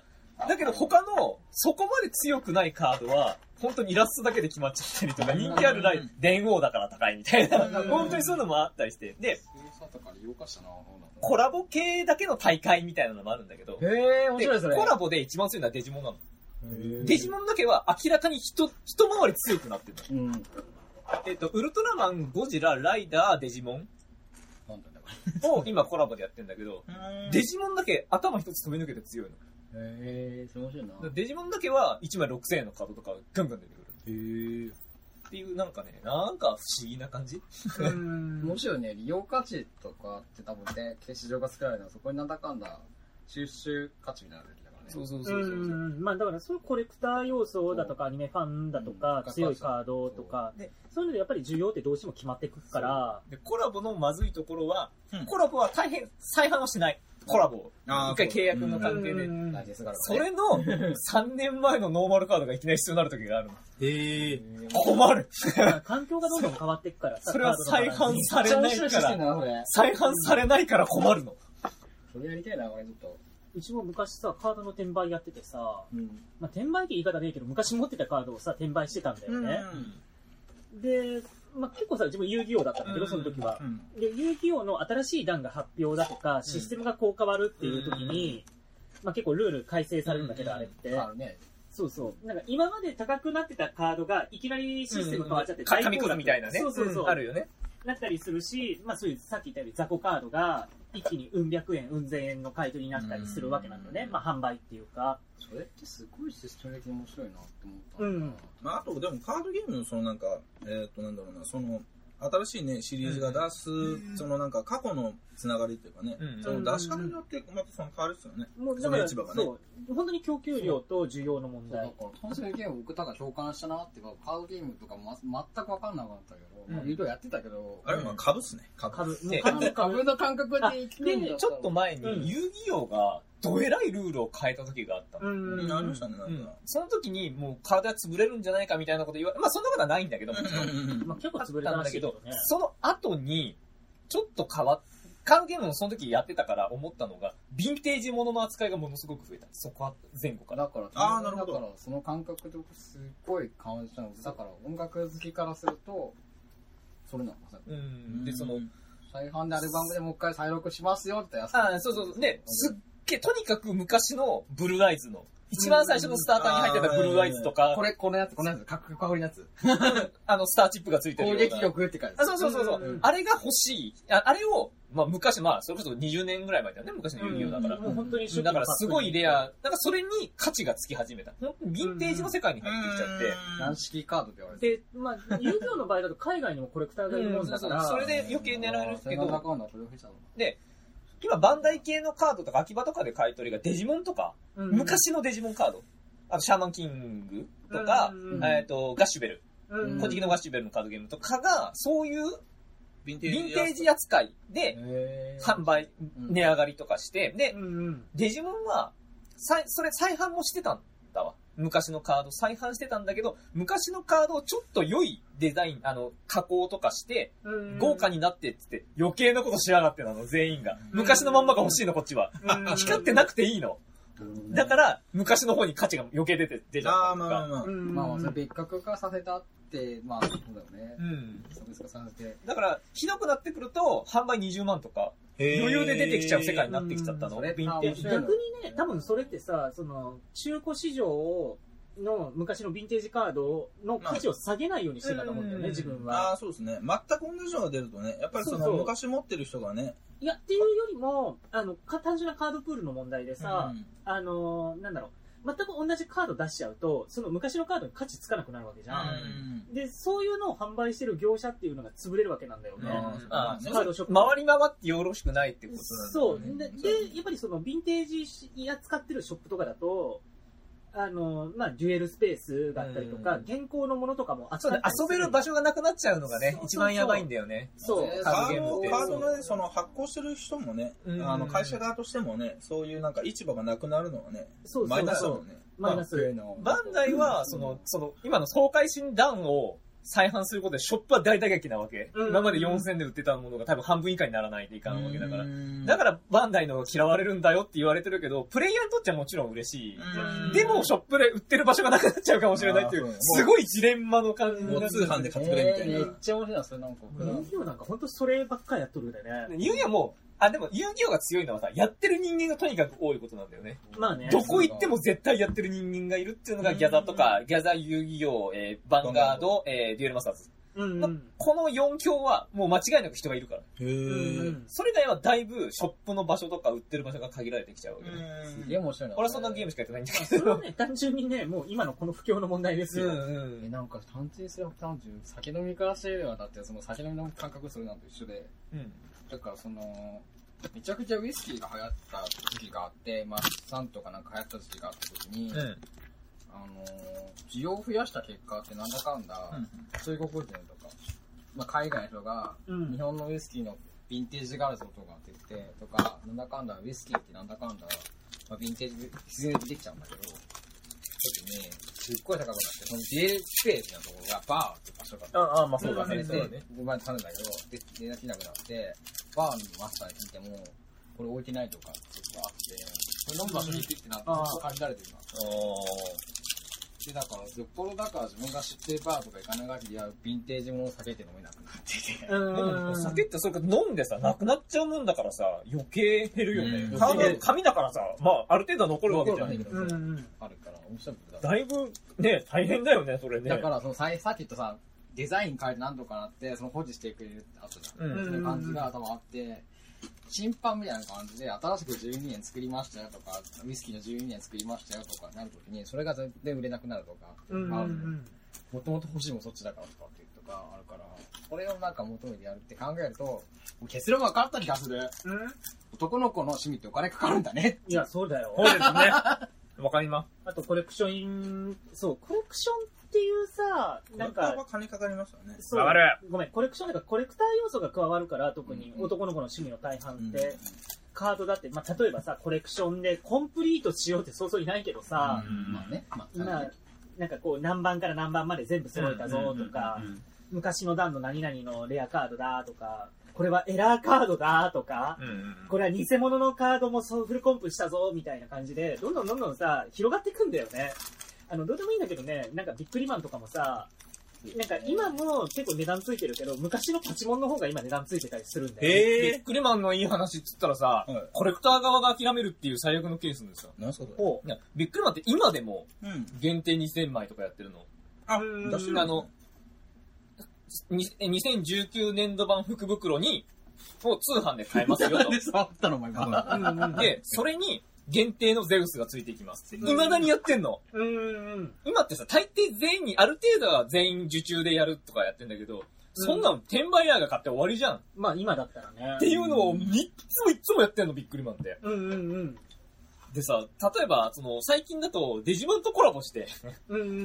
だけど他の、そこまで強くないカードは、本当にイラストだけで決まっちゃったりとか、人気あるライ
うん
電王だから高いみたいな、
うん
本当にそういうのもあったりして、で、コラボ系だけの大会みたいなのもあるんだけど、
へえ、面
で
白いそれ。
コラボで一番強いのはデジモンなの。デジモンだけは明らかに一、一回り強くなってるの。
うん。
えっと、ウルトラマン、ゴジラ、ライダー、デジモンを今コラボでやってんだけど、デジモンだけ頭一つ飛び抜けて強いの。
れ。へえ、面白いな。
デジモンだけは1枚6000円のカードとかガンガン出てくる。
へー。
っていう、なんかね、なんか不思議な感じ？
うん
面白いね、利用価値とかって多分ね、市場が作られたらそこになんだかんだ収集価値みたいなのが出てきたからね。
そうそうそううそう。
んまあだからそういうコレクター要素だとかアニメファンだとか
うん
強いカードとか
で
そういうのでやっぱり需要ってどうしても決まってくから
で、コラボのまずいところは、
うん
コラボは大変、再販をしない。コラボを。
あー
一回契約の関係で。それの 3年前のノーマルカードがいきなり必要になる時があるの。
へー。
困る。
環境がどんどん変わっていくからさ
それは再販されないから。再販されないから困るの。
それやりたいな、俺ちょっと。
うちも昔さカードの転売やっててさ、
うん。
まあ、転売って言い方でいいけど昔持ってたカードをさ転売してたんだよね、で、まあ、結構さ自分遊戯王だったんだけどその時は、
うん
で遊戯王の新しい段が発表だとかシステムがこう変わるっていう時に、まあ、結構ルール改正されるんだけど、あれって、
あるね。
そうそう。なんか今まで高くなってたカードがいきなりシステム変わっちゃって
か
大
みたいなね。
そうそうそう。
あるよね。
なったりするし、まあそういうさっき言ったように雑魚カードが一気にうん百円、うん千円の買い取りになったりするわけなんだよね。まあ販売っていうか。
それってすごいシステム的に面白いなって思った。
うん
まあ、あと、でもカードゲームのそのなんか、えっ、と、なんだろうな、その、新しいね、シリーズが出す、そのなんか過去のつながりっていうかね、
うん
その出し方によってまたその変わるっすよね。そ
もうだから、
の市場がね。
そう。本当に供給量と需要の問題。
そうだから、単純にゲーム僕ただ共感したなっていうか、カードゲームとか、ま、全く分かんなかったけど、まあ、
うん
いろいろやってたけど、
あれ、まあ株っすね。株。
株。
株の感覚で生きるんだったら
ちょっと前に
うん
遊戯王がどえらいルールを変えた時があったの。
うん。
うん、ありましたね、なん
うん
か。
その時にもう体潰れるんじゃないかみたいなこと言われ、まあそんなことはないんだけど、もちろん。
まあ結構潰れたらしいけどね。
その後に、ちょっと変わっカードゲームもその時やってたから思ったのが、ヴィンテージものの扱いがものすごく増えた。そこは前後から。
だから、
あーなるほど
だから、その感覚で僕すっごい感じたので、だから音楽好きからすると、それなのさ。
うん。で、その、
再販でアルバムでもう一回再録しますよってやつ。
あそうそうそう。で、すっげえ、とにかく昔のブルーアイズの、一番最初のスターターに入ってたブルーアイズとか。
こ、れ、このやつ、このやつ、かっこかぶりのやつ。
あの、スターチップがついてる
攻撃力って書いて
あそうそうそうそう、
うん
あれが欲しい。ああれを、まあ昔、まあそれこそ20年ぐらい前だよね、昔の遊戯王だから。
もう本当に
だからすごいレア、だからそれに価値がつき始めた。本当にヴィンテージの世界に入ってきちゃって。
軟式カードって言われて。
で、まあ、遊戯王の場合だと海外にもコレクターがいるもんだから、
それで余計狙えるけど、で、今バンダイ系のカードとか秋葉とかで買い取りがデジモンとか、
うん。
昔のデジモンカード、あとシャーマンキングとか、
うん
えっ、と、ガッシュベル、
うん
古事記のガッシュベルのカードゲームとかが、そういう
ヴィンテ
ージ扱いで
へ
販売、値上がりとかして、で、
うんうん。
デジモンは、さいそれ再販もしてたんだわ。昔のカード再販してたんだけど、昔のカードをちょっと良いデザイン、あの、加工とかして、
うん
豪華になってって言って、余計なことしやがってなの、全員が。昔のまんまが欲しいの、こっちは。
うん
光ってなくていいの。だから、昔の方に価値が余計出て、出ちゃ
ああ、
ったのか。
まあまあまあ。
うん
まあまあ、それ別格化させたって、まあ、そうだよね
う。ん。
差別化させて。
だから、ひどくなってくると、販売20万とか、余裕で出てきちゃう世界になってきちゃったの。
うん
ヴィンテージ
で逆にね、多分それってさ、その、中古市場の昔のヴィンテージカードの価値を下げないようにしてたと思うんだよね、
うん
自分
あ
は。
あ、そうですね。全く同じのが出るとね、やっぱりその
そうそう
昔持ってる人がね、
いや、っていうよりも、あの、か単純なカードプールの問題でさ、
うん
あの、なんだろう、全く同じカード出しちゃうと、その昔のカードに価値つかなくなるわけじゃん。で、そういうのを販売してる業者っていうのが潰れるわけなんだよね。
あ
カードショップ
回り回ってよろしくないってことなんだ
そう。
よね。
で、でやっぱりその、ヴィンテージ扱ってるショップとかだと、あの、まあ、デュエルスペースだったりとか、
うん
現行のものとかも
そう遊べる場所がなくなっちゃうのがね一番やばいんだよね。
そう。
カ
カードゲームって
ードカードのね、その発行してる人もね、
うん
あの会社側としてもね、そういうなんか市場がなくなるのはね、
そうそう
マイナスだもんね。
マイナス。
バンダイは、その、その、今の爽快診断を再販することで、ショップは大打撃なわけ。
うん
今まで4000で売ってたものが多分半分以下にならないといかんわけだから。
ら
だから、バンダイの嫌われるんだよって言われてるけど、プレイヤーにとってはもちろん嬉しい。
うん
でも、ショップで売ってる場所がなくなっちゃうかもしれないっていうすごいジレンマの感じ
もう
が
通販で買ってくれみたいな。
めっちゃ面白いな、それなんか。
遊戯王なんか本当そればっかりやっとるんだよね。
遊戯王も、あ、でも遊戯王が強いのはさ、やってる人間がとにかく多いことなんだよね。
まあね。
どこ行っても絶対やってる人間がいるっていうのがギャザとか、ギャザ遊戯王、えー、バンガード、えー、デュエルマスターズ。
うんうん。
この4強はもう間違いなく人がいるから。それ以外はだいぶショップの場所とか売ってる場所が限られてきちゃうわけね。
すげえ面白いな。
俺はそんなゲームしかやってないんだけど。
それはね、単純にね、もう今のこの不況の問題ですよ。
ん
え、なんか単純すれば単純。酒飲みからしてれば、だってその酒飲みの感覚するのと一緒で、
うん。
だからその、めちゃくちゃウイスキーが流行った時期があって、まあ、サンとかなんか流行った時期があった時に、
うん。
あのー、需要を増やした結果ってなんだかんだ、中国人とか、まあ、海外の人が、
うん
日本のウイスキーのヴィンテージがあるぞとかって言って、とか、なんだかんだウイスキーってなんだかんだ、まあ、ヴィンテージ必然でできちゃうんだけど、時に、すっごい高くなって、そのデュエルスペースのところがバーって場所が
ああ、まあそうだね。
で、で
そうだね。、
で、前頼んだけど、で、できなくなって、バーのマスターに聞いても、これ置いてないとかっていうのがあって、これ飲む場所に行くってなって、
あー
ここ借りられてるな。で、だから、よっぽどだから自分が知ってるバーとか行かない限りは、ヴィンテージものを避けて飲めなくなってて。
酒ってそれから飲んでさ、なくなっちゃうもんだからさ、余計減るよね
う。
紙だからさ、まあ、ある程度は残るわけじゃん。
残る
うんうん。
あるから、面白いことだ。
だいぶ、ね、大変だよね、それね。
だから、そのささっき言ったさ、デザイン変えてなんとかなって、その保持してくれるってあったじゃん。
うん
そういう感じが多分あって、審判みたいな感じで、新しく12年作りましたよとか、ウイスキーの12年作りましたよとかなるときに、それが全然売れなくなるとか。もともと欲しいもそっちだからとかっていうとかあるから、これをなんか求めてやるって考えると、もう結論分かった気がする。
うん
男の子の趣味ってお金かかるんだね。
いや、そうだよ。
そうですね。わかりま
あとコレクション、そう、コレクションっていうさ、なんか
は、金かかりますよね。
そう
わかる。
ごめん、コレクションなんかコレクター要素が加わるから、特に
うん。
男の子の趣味の大半って、
うん。
カードだって、まあ、例えばさ、コレクションでコンプリートしようってそうそういないけどさ、
うん。
まあね。まあ、
まあ、なんかこう、何番から何番まで全部揃えたぞとか、昔の段の何々のレアカードだとか、これはエラーカードだとか、
うんうん。
これは偽物のカードもそうフルコンプしたぞみたいな感じで、どんどんどんどんさ、広がっていくんだよね。あの、どうでもいいんだけどね、なんかビックリマンとかもさ、なんか今も結構値段ついてるけど、昔のパチモンの方が今値段ついてたりするんだよ。
ビ
へ
ックリマンのいい話っつったらさ、
はい
コレクター側が諦めるっていう最悪のケースですよ。
何すかそれ？
ほう
いやビックリマンって今でも
うん。
限定2000枚とかやってるの？
あ
うん、
出してる
あの、に2019年度版福袋に、を通販で買えますよ
なんで触ったのお前。
で、それに限定のゼウスがついていきますって。未だにやってんの？
うんうん。
今ってさ、大抵全員に、ある程度は全員受注でやるとかやってんだけど、そんなの転売ヤーが買って終わりじゃん。っ
まあ今だったらね。
ていうのをいっつもいっつもやってんの、ビックリマンって。
うんうんうん。
でさ、例えば、その、最近だとデジモンとコラボして。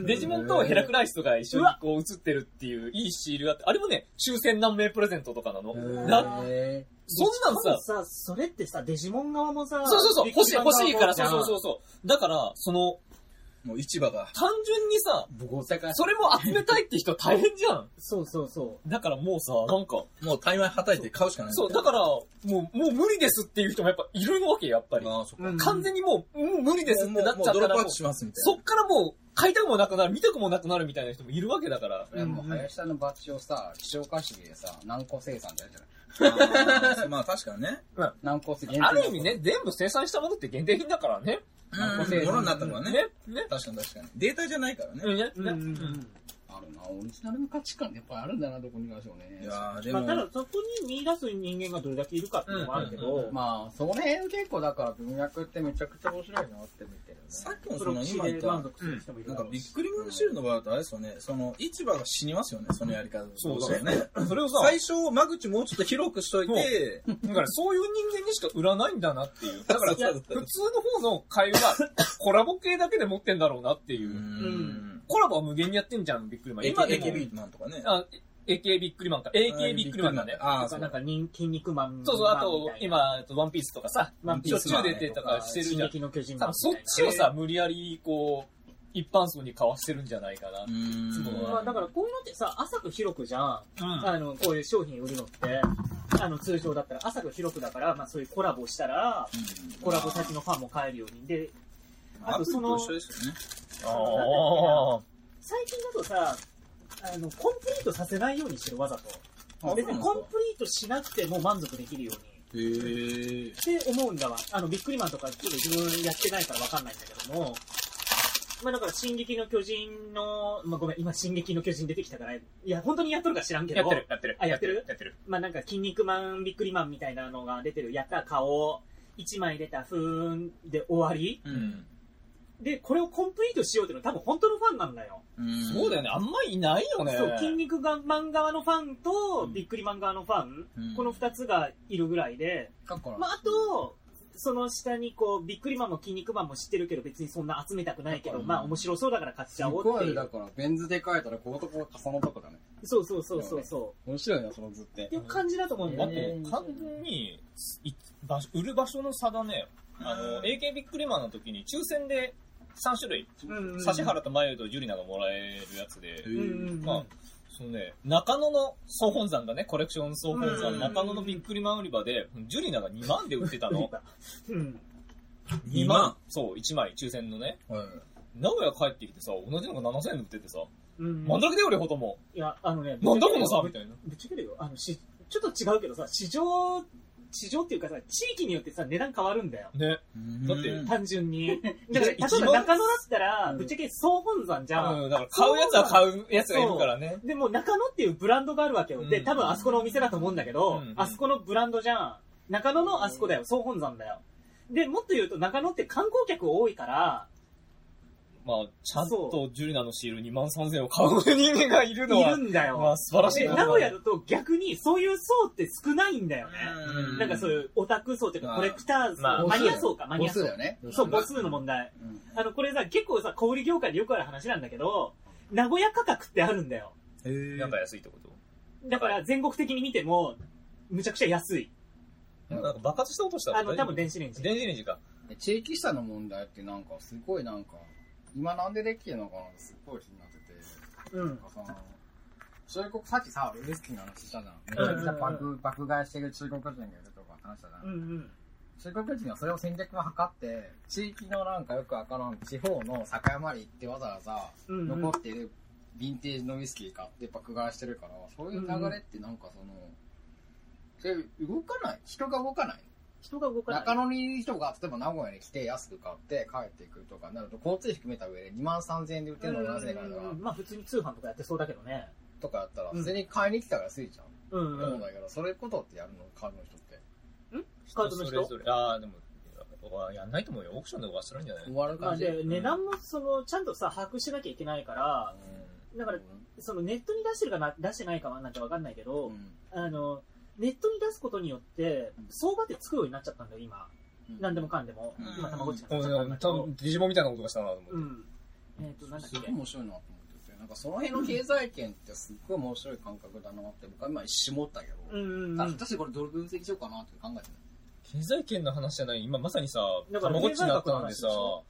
デジモンとヘラクライスとが一緒にこう映ってるっていういいシールがあって、あれもね、抽選何名プレゼントとかなの。な
へ
そんなんさ、
さ、それってさ、デジモン側もさ、
そうそうそう、欲しい欲しいから、そう。そうそう。だから、その、
もう市場が。
単純にさ、それも集めたいって人大変じゃん。
そうそうそ
だからもうさ、なんか、
もう大枚はたいて買うしかない。
そう、だから、もう、もう無理ですっていう人もやっぱいるわけよ、やっぱり。
ああ、そっか。
うん
完全にもう、もう無理ですってなっちゃったらもう
もうドロップアウト、しますみたい
そっからもう、買いたくもなくなる、見たくもなくなるみたいな人もいるわけだから。
いやもう林さんのバッジをさ、希少化式でさ、何個生産ってやるじゃない
な。まあ確かにね。
何個生産
ある意味ね、全部生産したものって限定品だからね。
うん。ものになったのはね。
ね、ね。
確かに確かに。データじゃないからね。
うんね、
う。
ね。
るな、オリジナルの価値観ってやっぱあるんだな、どこにいましょうね。
いやーで
まあ、
も、
ただそこに見出す人間がどれだけいるかっていうのもあるけ
うんうん
ど、
まあ、その辺結構だから文脈ってめちゃくちゃ面白いなって見てるね。
さっきの
プロ棋士
その今言った、
で満足する人もいる
なんか
だろうし。
ビックリマンシールの場合だとあれですよね、その市場が死にますよね、そのやり方
そう
だよね。
それをさ、
最初、間口もうちょっと広くしといて、
だからそういう人間にしか売らないんだなっていう。だから、普通の方の会話は、コラボ系だけで持ってんだろうなっていう。う。
ん。
コラボは無限にやってんじゃん、ビックリマン。今でも。
AKB マンとかね。
あ、AK ビックリマンか。AK ビックリマンだね。
ああ、そう
とかなんか人筋肉マン
そうそう、あと今、ワンピースとかさ、
ワンピース
しょっちゅう出てとかしてるじゃん。そっちをさ、無理やり、こう、一般層に交わしてるんじゃないかな。
まあ、だからこういうのってさ、浅く広くじゃん。
うん
あの、こういう商品売るのって、あの、通常だったら浅く広くだから、まあそういうコラボしたら、コラボ先のファンも買えるように。で、あとその
ね。
あ
最近だとさ、あの、コンプリートさせないようにしてる、わざと。
あ
別にコンプリートしなくても満足できるように。
へえ。
って思うんだわ。あの、ビックリマンとかちょっと自分やってないからわかんないんだけども、まあだから、進撃の巨人の、まあごめん、今、進撃の巨人出てきたから、いや、本当にやっとるか知らんけど、
やってる、やってる。
あやってる？
やってる。
まあなんか、筋肉マン、ビックリマンみたいなのが出てる、やった顔、1枚出た、ふーんで終わり
うん。
で、これをコンプリートしようっていうのは多分本当のファンなんだよ。
そうだよね、あんまいないよね。
そう、筋肉マン側のファンと、
うん
ビックリマン側のファン、
うん
この2つがいるぐらいで、まあ、あと、その下にこう、ビックリマンも筋肉マンも知ってるけど、別にそんな集めたくないけど、
うん
まあ面白そうだから買っ
す
ちゃおうっていう。
だから、ベン図で書いたら、こことこが重なるとこだね。
そうそうそうそうそ
面白いな、その図って
う。っていう感じだと思うんだ
あ
よね。
と、完全に、い場所売る場所の差だね。あの、AK ビックリマンの時に抽選で3種類、
うんうん
指原とマユとジュリナがもらえるやつで、まあ、そのね、中野の総本山だね、コレクション総本山、
うん
中野のビックリマン売り場で、ジュリナが2万で売ってたの。
うん。
2万。
そう、1枚、抽選のね。
はい。
名古屋帰ってきてさ、同じのが7000円で売っててさ、
うん。
なんだけだよ、両方とも。
いや、あのね、
なんだこの差みたいな。
ぶっちゃけるよ。あの、し、ちょっと違うけどさ、市場、市場っていうかさ、地域によってさ、値段変わるんだよ。
ね。だって
うん
単純に。だから、例え
一番
ば中野だったら、
うん
ぶっちゃけ総本山じゃん。
うん、だから買うやつは買うやつがいるからね。
でも中野っていうブランドがあるわけよ。で、
うん
多分あそこのお店だと思うんだけど、
うん
あそこのブランドじゃん。中野のあそこだよ。総本山だよ。で、もっと言うと中野って観光客多いから、
まあ、ちゃん
そ
とジュリナのシール2万3000円を買う人間がいるの
い
は、
るんだよ。
まあ素晴らしい
名古屋だと逆にそういう層って少ないんだよね。
うん
なんかそういうオタク層っていうか
まあ
コレクター層、
まあ
マニア層か、マニア層
ね。
そう、母数の問題。
うん
あの、これさ、結構さ、小売業界でよくある話なんだけど、名古屋価格ってあるんだよ。
へー
なんか安いってこと
だから全国的に見ても、むちゃくちゃ安い。
なんか爆発した音した
あの、多分電子レンジ。
電子レンジか。
地域差の問題ってなんか、すごいなんか、今なんでできてるのかなってすっごい気になってて。
うん
なん。かその中国、さっきさ、ウイスキーの話したじゃん。めちゃくちゃ爆、爆買いしてる中国人がいるとか話したじゃん。
うんうん。
中国人はそれを戦略を図って、地域のなんかよくわからん地方の酒屋まで行ってわざわざ残っているヴィンテージのウイスキー買って爆買いしてるから、そういう流れってなんかその、それ動かない？人が動かない？
人が動かない。
中野にいる人が例えば名古屋に来て安く買って帰っていくとかなると交通費含めた上で2万3000円で売ってるのをなぜからだから
うんまあ普通に通販とかやってそうだけどね。
とかやったら
うん
普通に買いに来たら安いじゃん。
うんう。
思うんんだけど、それことってやるのカードの人って。
スカウトの人
それ。ああ、でも、わやんないと思うよ。オークションで終わらせるんじゃない？
終わる
まあ
感じ。
で、値段もその、ちゃんとさ、把握しなきゃいけないから、だから、そのネットに出してるかな、出してないかはなんてわかんないけど、
うん
あの、ネットに出すことによって、相場ってつくようになっちゃったんだよ、今。なんでもかんでも。
うん
今、たまごっちっちゃったんだけど
多分、デジモンみたいなことがしたなと思って。
うん。えっと、なんだっけ？
すごい。面白いなと思ってて、なんかその辺の経済圏ってすっごい面白い感覚だなって僕は今一瞬思ったけど、
うんうんうん。
あ私これどれ分析しようかなって考えて
経済圏の話じゃない？今まさにさ、
だから
たまごっちになったんでさちょ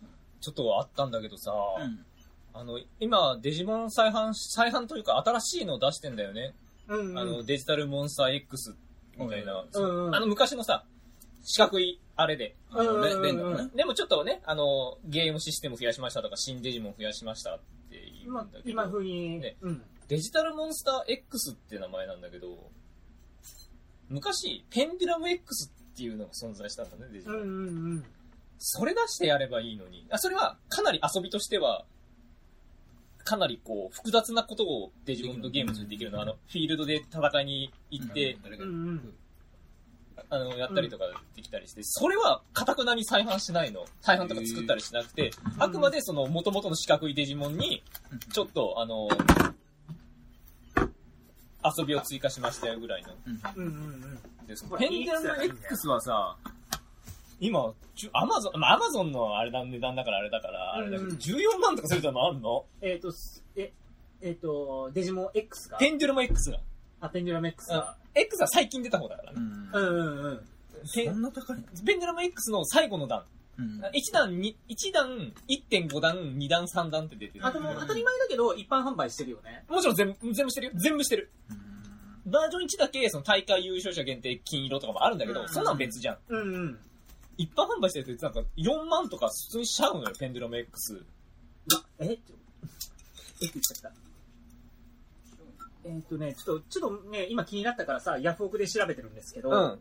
っとあったんだけどさ、
うん
あの、今、デジモン再販、再販というか新しいのを出してんだよね。
うんうん。
あの、デジタルモンスター X みたいな。
うんうん。
あの、昔のさ、四角い、あれで。
あのレね。
でもちょっとね、あの、ゲームシステム増やしましたとか、新デジモン増やしましたって言うん
今
だけど、
今風に、
ね
うん。
デジタルモンスター X って名前なんだけど、昔、ペンデュラム X っていうのが存在したんだね、デジモン。
うんうんうん。
それ出してやればいいのに。あ、それはかなり遊びとしては、かなりこう、複雑なことをデジモンとゲームとできるの。あの、フィールドで戦いに行って。あの、やったりとかできたりして、それは、かたくなに再販しないの。再販とか作ったりしなくて、あくまでその、元々の四角いデジモンに、ちょっと、あの、遊びを追加しましたよぐらいの。
うんうんうん。
で、そのペンデュラム X はさ、今、アマゾン、まあ、アマゾンのあれだ、値段だからあれだから、あれだけど、
うんうん
14万とかするのあるの？
えっと、すえ、えっと、デジモン X が？
ペンデュラム X が。
あ、ペンデュラム X が。
X は最近出た方だからね。
うん
うんうん
そんな高いの？
ペンデュラム X の最後の段。
うん
1段に、1段、1.5段、2段、3段って出てる。
あ、でも当たり前だけど、一般販売してるよね。
もちろん全部、全部してるよ。全部してる。バージョン1だけ、その大会優勝者限定金色とかもあるんだけど、
うん
そんなん別じゃん。
うんうん。
一般販売してるやつなんか4万とか普通にしちゃうのよ、ペンデュラム X。
え？えって言っちゃった？えっとね、ちょっと、ちょっとね、今気になったからさ、ヤフオクで調べてるんですけど、
うん。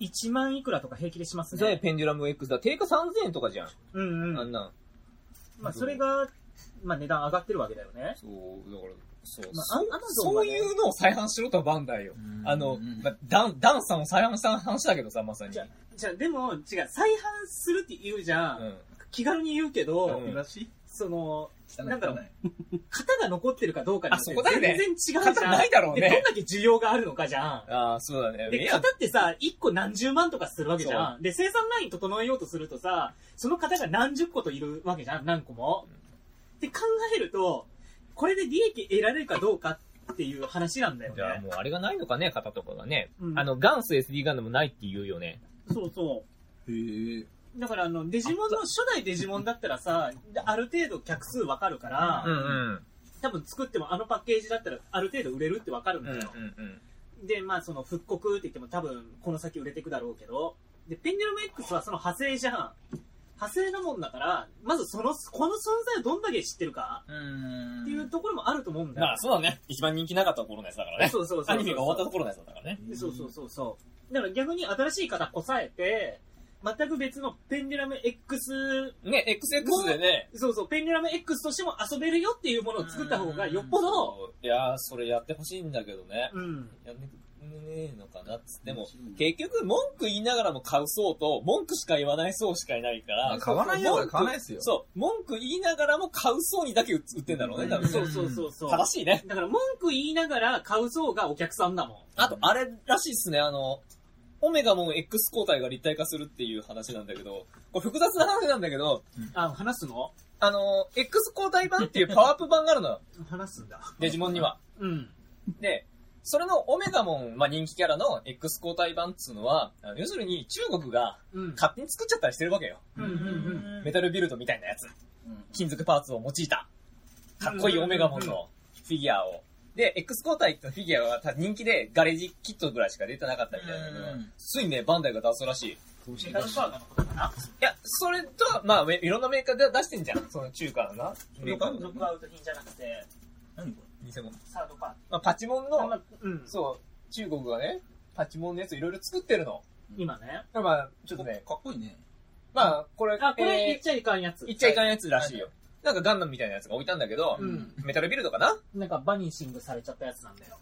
1万いくらとか平気でします
で、
ね。
ペンデュラム X だ。定価3000円とかじゃん。
うんうん。
あんなん。
まあ、それが、まあ、値段上がってるわけだよね。
そう、だから、そう、
まあ
そう
アマゾン
そういうのを再販しろとはバンダイよ。
うん
あの
うん、
まあダン、ダンさんを再販した話だけどさ、まさに。
じゃあ、じゃあでも、違う、再販するって言うじゃん。
うん。
気軽に言うけど、
うん
その、なんだろう型が残ってるかどうかによって全然違うじゃん。
型ないだろうね
で、どんだけ需要があるのかじゃん。
ああ、そうだね。い
で、
や
型ってさ、1個何十万とかするわけじゃん。で、生産ライン整えようとするとさ、その型が何十個といるわけじゃん、何個も。って考えると、これで利益得られるかどうかっていう話なんだよ
じゃあ
ね。
もうあれがないのかね、型とかがね。
うん
あの、元祖 SD ガンダムないって言うよね。
そうそ
へえ
う。だからあの、デジモンの初代デジモンだったらさ、ある程度客数わかるから、
うんうん。
多分作ってもあのパッケージだったらある程度売れるってわかるん
うんうん
だよ。
うん。
で、まあその復刻って言っても多分この先売れていくだろうけど、で、ペンデュラム X はその派生じゃん。派生なもんだから、まずその、この存在をどんだけ知ってるか
うん
っていうところもあると思うんだよ。
まあそうだね。一番人気なかった頃のやつだからね。
そうそうそう。
アニメが終わったところのやつだからね。
そうそうそうそう。だから逆に新しい方こさえて、全く別のペンデュラム X、
ね、XX でね。
そうそう、ペンデュラム X としても遊べるよっていうものを作った方がよっぽど、
いやー、それやってほしいんだけどね。
うん。
やんねえのかなっつっても、結局文句言いながらも買う層と、文句しか言わない層しかいないから、
買わないやつは買わないですよ
そう、文句言いながらも買う層にだけ売ってんだろうね、多分ね。
そうそうそうそう。
正しいね。
だから文句言いながら買う層がお客さんだもん。
あと、あれらしいっすね、あの、オメガも X 抗体が立体化するっていう話なんだけど、これ複雑な話なんだけど、
あ、話すの？
あの、X 抗体版っていうパワーアップ版があるのよ、
話すんだ。
デジモンには。
うん。
で、それのオメガモン、まあ、人気キャラの X 抗体版っつうのは、要するに中国が
うん。
勝手に作っちゃったりしてるわけよ。
うんうんうん。
メタルビルドみたいなやつ。
うん
金属パーツを用いた、かっこいいオメガモンのフィギュアをで、X 交代のフィギュアはた人気でガレージキットぐらいしか出てなかったみたいだけど
うん、
ついにね、バンダイが出すらしい。いや、それとは、まあ、いろんなメーカーで出してんじゃん。その中華のな。メーカー
ノックアウト品じゃなくて、
何こ
偽物。
サードパーテ
まあ、パチモン
ィー。
の、
まあうん、
そう、中国がね、パチモンのやついろいろ作ってるの。
今ね。
まあ、ちょっと
れ
ね、
かっこいいね。
まあ、これ、
あ、これ言
え
っちゃいかんやつ。
ー言っちゃいかんやつらしいよ。なんかガンダムみたいなやつが置いたんだけど、
うん。
メタルビルドかな？
なんかバニーシングされちゃったやつなんだよ。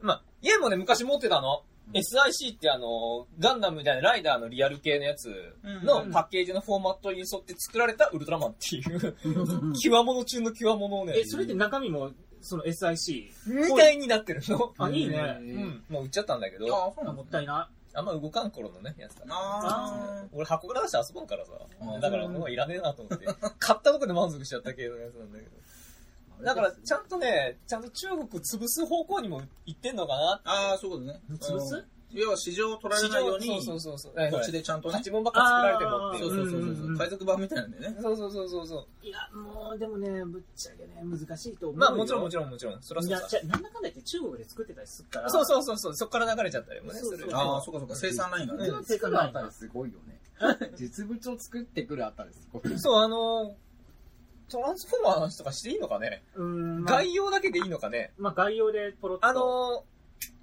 まあ、家もね、昔持ってたの。SIC ってあの、ガンダムみたいなライダーのリアル系のやつの
うん
パッケージのフォーマットに沿って作られたウルトラマンっていう、極物中の極物をね
え、、それって中身も、その SIC。
みたいになってるの？
あ、いいね。
うん、もう売っちゃったんだけど、
ああ、そう
あ
な。
もったいな。
あんま動かん頃のね、やつだ。
あ
俺箱から出して遊ぼんからさ
う。ん
だからもういらねえなと思って。買ったとこで満足しちゃった系のやつなんだけど。だから、ちゃんとね、ちゃんと中国潰す方向にも行ってんのかな
ああ、そういうことね。
潰す？
要は市場を取られないように、
そうそうそうそう。
こっちでちゃんとね
パ。チモンばっか作られてもってい。
そううそうそうそう。
うんう
海賊版みたいなんでね。
そうそうそうそうそう。
いや、もう、でもね、ぶっちゃけね、難しいと思う
まあもちろんも
ち
ちろんもちろん。そりゃ
いや、
そうさ
じ。ゃあなんだかんだ言って中国で作ってたりするから。
そうそうそうそう。そっから流れちゃったりもね。
そうそう
する
ああ、そうかそうか。生産ラインがね。
うん
作るあたりすごいよね。実物を作ってくるあたりすごい？
そう、あのー、トランスフォーマーの話とかしていいのかね？
うーん。まあ、
概要だけでいいのかね？
まあ概要でポロッと。
あの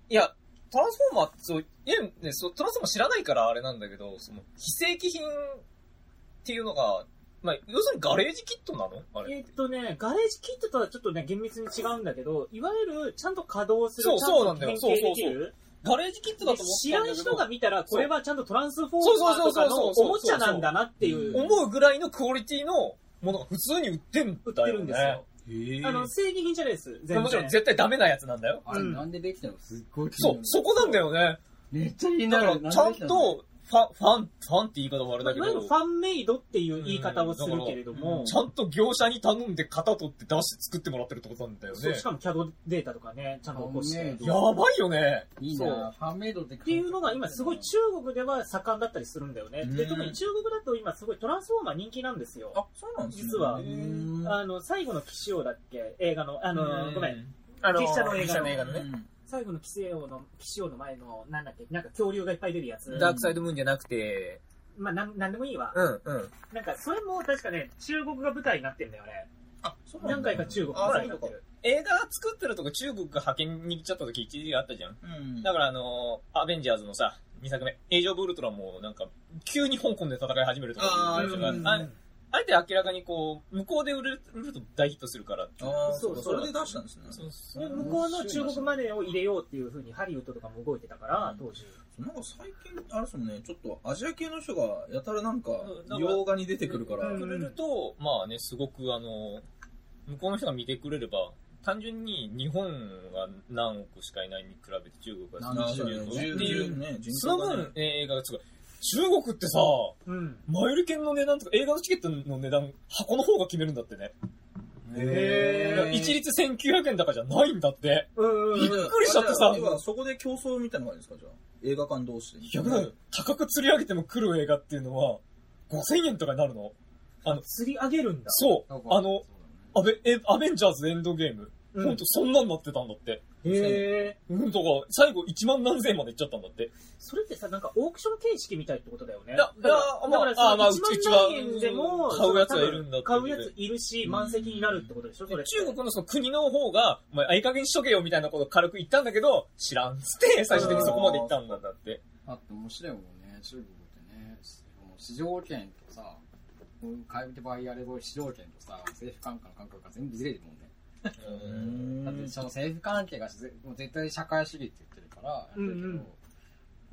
ー、いや、トランスフォーマーってそう、いや、ね、そうトランスフォーマー知らないからあれなんだけど、その、非正規品っていうのが、まあ、要するにガレージキットなの？あれ
えっとね、ガレージキットとはちょっとね、厳密に違うんだけど、いわゆるちゃんと稼働する、
そうそうなんだよ
変形できる。
ガレージキットだと思
知らん。人が見たら、これはちゃんとトランスフォ
そう
ーマーとかの
そうそうそうそう
おもちゃなんだなっていう、
思うぐらいのクオリティのものが普通に売ってん
売って
だよね。
るんですよ。あの、正義品じゃないです。全然。
もちろん絶対ダメなやつなんだよ。
あれ
うん
なんでできたの？すっごい気になる、
そうそこなんだよね。
めっちゃ気に
だ
なる。
から、ちゃんと、ファン、ファン、ファンって言い方もあれだけど
まあいわゆるフ、ァンメイドっていう言い方をするけれども、
ちゃんと業者に頼んで型取って出して作ってもらってるってことなんだよね
そう、。しかも CAD データとかね、ちゃんと起こして。
やばいよね。
いいなファンメイドって
っていうのが今すごい中国では盛んだったりするんだよね。で、
うん
特に中国だと今すごいトランスフォーマー人気なんですよ。
あ、そうなんですね。
実はあの、最後の騎士王だっけ？映画の、あの、ごめん。。
あの、
実写の映画の
の映画のね。
うん
最後の騎士王の、騎士王の前の、なんだっけなんか恐竜がいっぱい出るやつ。
ダークサイドムーンじゃなくて、
まあ、なん、なんでもいいわ。
うん、うん。
なんか、それも確かね、中国が舞台になってんだよね。
あ、そうなんだ
何回か中国が
あ、
舞台になってる。
映画作ってるとこ中国が派遣に行っちゃった時一時があったじゃん。
うん。
だからあのアベンジャーズのさ、2作目、エイジオブウルトラもなんか、急に香港で戦い始めるとか
あー
いうのが
うん
ああれって明らかにこう、向こうで売る売ると大ヒットするから。
ああ、そうか。
そうそう
それで出したんですね。
そうそ
で向こうの中国マネーを入れようっていうふうにハリウッドとかも動いてたから、当時。
なんか最近、あれですもんね、ちょっとアジア系の人がやたらなんか洋画に出てくるから、
れると、まあね、すごくあの、向こうの人が見てくれれば、単純に日本が何億しかいないに比べて中国が少な。っていう、その
口がね
分、映画がすごい。中国ってさ、
うん。
マイル券の値段とか映画のチケットの値段、箱の方が決めるんだってね。
へー
一律1900円高じゃないんだって。
うんうん
びっくりしちゃってさ
そこで競争みたいなのがあるんですか、じゃあ。映画館同士で。
逆だよ。高く釣り上げても来る映画っていうのは、5000円とかになるの。
釣り上げるんだ。
そう。あの、アベ、えアベンジャーズエンドゲーム。
うん
ほんと、そんなんなってたんだって。
へえ。
うん、とか、最後1万何千円までいっちゃったんだって。
それってさ、なんかオークション形式みたいってことだよね。だだから
まあうちうち
1万円でも、
買うやつはいるんだって
買うやついるし、満席になるってことでしょそれ。
中国のその国の方が、お前、あい加減にしとけよみたいなことを軽く言ったんだけど、知らんっつって、最終的にそこまで行ったんだんだって。
あって面白いもんね、中国ってね。市場権とさ、買い手バイヤーレボ市場権とさ、政府関係の感覚が全部ずれてるもんね。
うん。
だってその政府関係がぜもう絶対社会主義って言ってるからやってるけど、
うんうん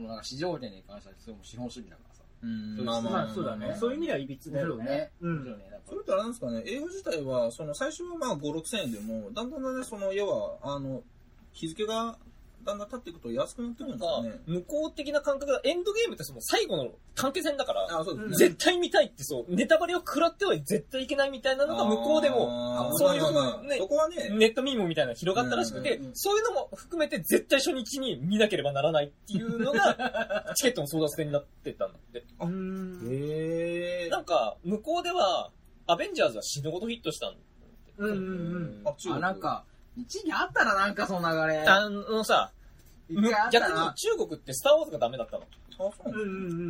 このなんか市場権に関してはそれも資本主義だからさ。
うん。
まあ
まあ。そうだね。そういう意味ではいびつだよね。うん。
それってあれなんですかね、映画自体は、その最初はまあ5、6千円でも、だんだんだんだんその、要は、あの、日付がだんだん経っていくと安くなってくるんですかね。
向こう的な感覚が、エンドゲームってその最後の関係戦だから、
あ、そうですね。
絶対見たいってそう、ネタバレを食らっては絶対いけないみたいなのが向こうでも、そういうね
そこはね、
ネットミームみたいなのが広がったらしくて
うんうんう、ん
そういうのも含めて絶対初日に見なければならないっていうのが、チケットの争奪戦になってたんだって。
うん。
へー
なんか、向こうでは、アベンジャーズは死ぬほどヒットしたんだって。
うんうんうん。
あ、中国
あ、なん、か、一時あったらなんかその流れ。
あのさ、逆に
ら。
中国ってスターウォーズがダメだったの。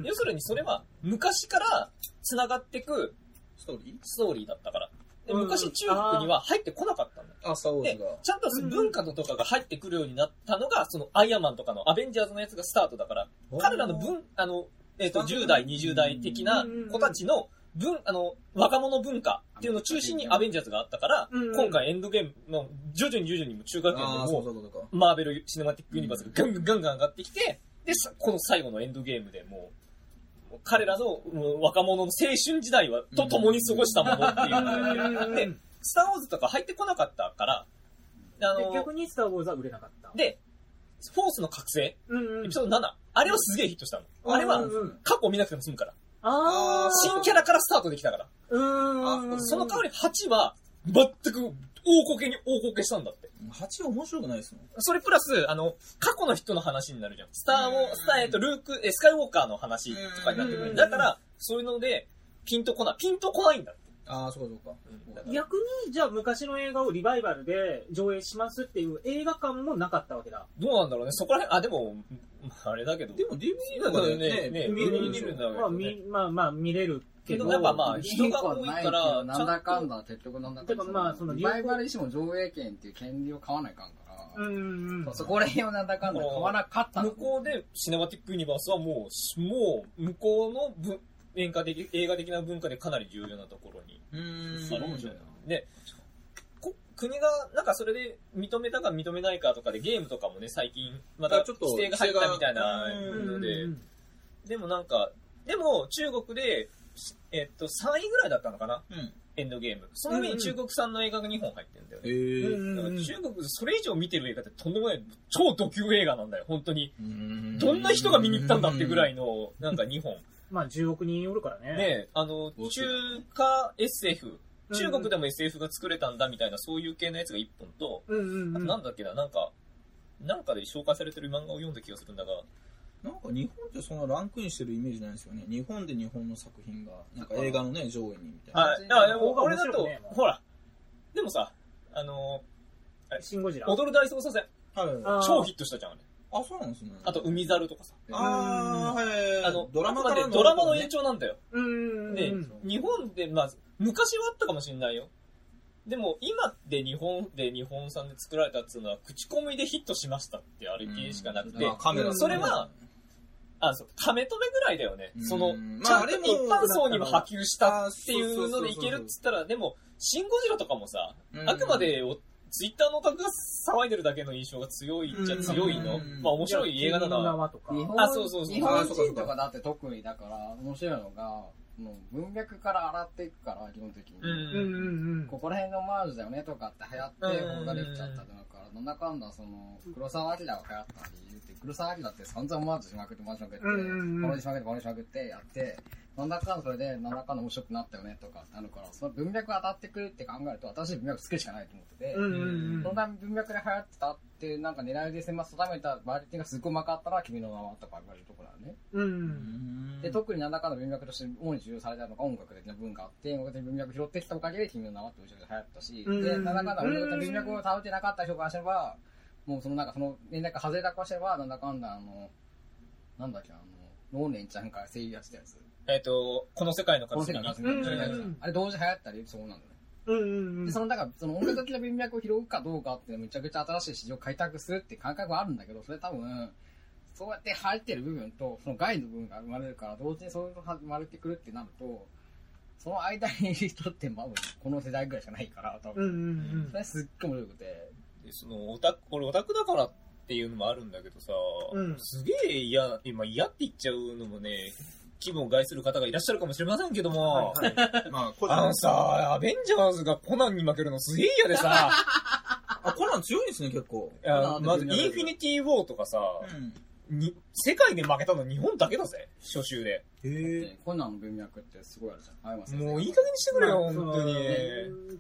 要するにそれは昔から繋がってく
ストーリ
ストーリーだったから。で
うん
昔中国には入ってこなかったんだよ。
ーあ、スターウォー
で
ズが。、
ちゃんと文化のとかが入ってくるようになったのが、そのアイアンマンとかのアベンジャーズのやつがスタートだから、彼らの文、あの、えっ、と、10代、20代的な子たちの文、あの、若者文化っていうのを中心にアベンジャーズがあったから、
うん
今回エンドゲームの徐々に徐々にも中学
ああ、
年でも。マーベル・シネマティック・ユニバースがガンガンガンガン上がってきて、で、さこの最後のエンドゲームでもう、彼らのうん若者の青春時代は、と共に過ごしたものっていうで、スター・ウォーズとか入ってこなかったから、あの、
で逆にスター・ウォーズは売れなかった。
で、フォースの覚醒、
うんうん
エピソード7、あれはすげえヒットしたの。あれは過去を見なくても済むから。
あー。
新キャラからスタートできたから。
うーん。
その代わり8は、全く大こけに大こけしたんだって。
8は面白くないですもん。
それプラス、あの、過去の人の話になるじゃん。スターを、スター、えっと、ルーク、え、スカイウォーカーの話とかになってくる。
うん
だから、そういうので、ピンとこない。ピンとこないんだ。
ああ、そうかそうか。
だから
逆に、じゃあ昔の映画をリバイバルで上映しますっていう映画館もなかったわけだ。
どうなんだろうね。そこら辺、あ、でも、あれだけど。
でも DVD
だからね、
ね、
ね、見る、見るんだけ
まあ。みまあまあ見れるけど。
やっぱまあ、人が多いから、
なんだかんだ、結局なんだかんだ。
まあその
リバイバルにしても上映権っていう権利を買わないかんから、
うんうんうん。
そこら辺をなんだかんだ買わなかったの
向こうでシネマティックユニバースはもう、もう、向こうの文演歌的、映画的な文化でかなり重要なところに。
うーん。
ある面白いな。で、こ国が、なんかそれで認めたか認めないかとかでゲームとかもね、最近、また
あちょっと
規定が入ったみたいな
規
のででもなんか、でも中国で、えっと、3位ぐらいだったのかな？
うん。
エンドゲーム。その上に中国産の映画が2本入ってるんだよ
え
ね。
ー。
うん
中国でそれ以上見てる映画ってとんでもない、超ド級映画なんだよ、本当に。どんな人が見に行ったんだってぐらいの、なんか2本。
まあ10億人おるからね。
ねあの、中華 SF、中国でも SF が作れたんだみたいな、そういう系のやつが1本と、
うんうんうん。
なんだっけな、なんか、なんかで紹介されてる漫画を読んだ気がするんだが、
なんか日本ってそんなランクインしてるイメージないんですよね。日本で日本の作品が、なんか映画のね、上映にみたいな。
はい。あ、でも
方が
俺だとほら、でもさ、あの、
シン・ゴジラ。
踊る大捜査線、
はい。
超ヒットしたじゃん、あれ。
あ、そうなんですね。
あと、海猿とかさ。
あー、はい。
あの、
ドラマ
でドラマの延長なんだよ。
うん。
で、日本で、まず、昔はあったかもしれないよ。でも、今で日本で日本産で作られたっていうのは、口コミでヒットしましたってあれ系しかなくて、
あカメラ
それは、あ、そう、亀止めぐらいだよね。
うん
その、
まあ
ちゃんと一般層にも波及したってい
う
のでいけるっつったら、でも、シン・ゴジラとかもさ、
うん
あくまでおツイッターのオタクが騒いでるだけの印象が強いっちゃ強いの？
うん
まあ面白い映画だな。あそうそうそう
日本人とかだって特にだから面白いのが、もう文脈から洗っていくから、基本的に。
う。
うんうんん
ここら辺のオマージュだよねとかって流行って、
うん
ここができちゃったってなるから、なんだかんだその、黒沢明が流行った理由って、黒沢明って散々オマージュしまくって、オマージュしまくって、パロディしまくって、パロディしまくってやって、なんだかんだそれで、なんだかんだ面白くなったよねとかなるから、その文脈が当たってくるって考えると、新しい文脈作るしかないと思ってて、
うん。うんうんうん
そんな文脈で流行ってたっていう、なんか狙いで狭定めたバリティがすっごいうまかったら、君の名はとか言われるところなのね。
うん。う。
うんん
で、特になんだかんだ文脈として主に重要されたのが音楽的な文化あって、音楽的な文脈拾ってきたおかげで君の名はって後ろで流行ったし、
うん
で、なんだかんだ音楽的な文脈を食べてなかった人からすれば、もうそのなんかその年代から外れたからすれば、なんだかんだあの、なんだっけ、あの、ノーネンちゃんから声優やってたやつ。
えっと、この世界の
この世界のあれ同時流行ったりそうなのね。
うんうんうん。
で、その、だから、その音楽的な文脈を拾うかどうかって、めちゃくちゃ新しい市場を開拓するって感覚はあるんだけど、それ多分、そうやって入ってる部分と、その外の部分が生まれるから、同時にそういうのが生まれてくるってなると、その間にいる人って、まあ、この世代ぐらいしかないから、多分。
うんうん
それすっごい面白くて、
でそのオタク、俺オタクだからっていうのもあるんだけどさ、
うん。
すげえ嫌、今嫌って言っちゃうのもね、気分を害する方がいらっしゃるかもしれませんけども、
はいはい
まあ、
あのさ、アベンジャーズがコナンに負けるのすげえ嫌でさ、
あ、コナン強いですね、結構。
いやまずインフィニティ・ウォーとかさ、
うん。
に世界で負けたの日本だけだぜ、初週で。
へ
でコナンの文脈ってすごいあるじゃん。あります
もういい加減にしてくれよ、
まあ
本当に。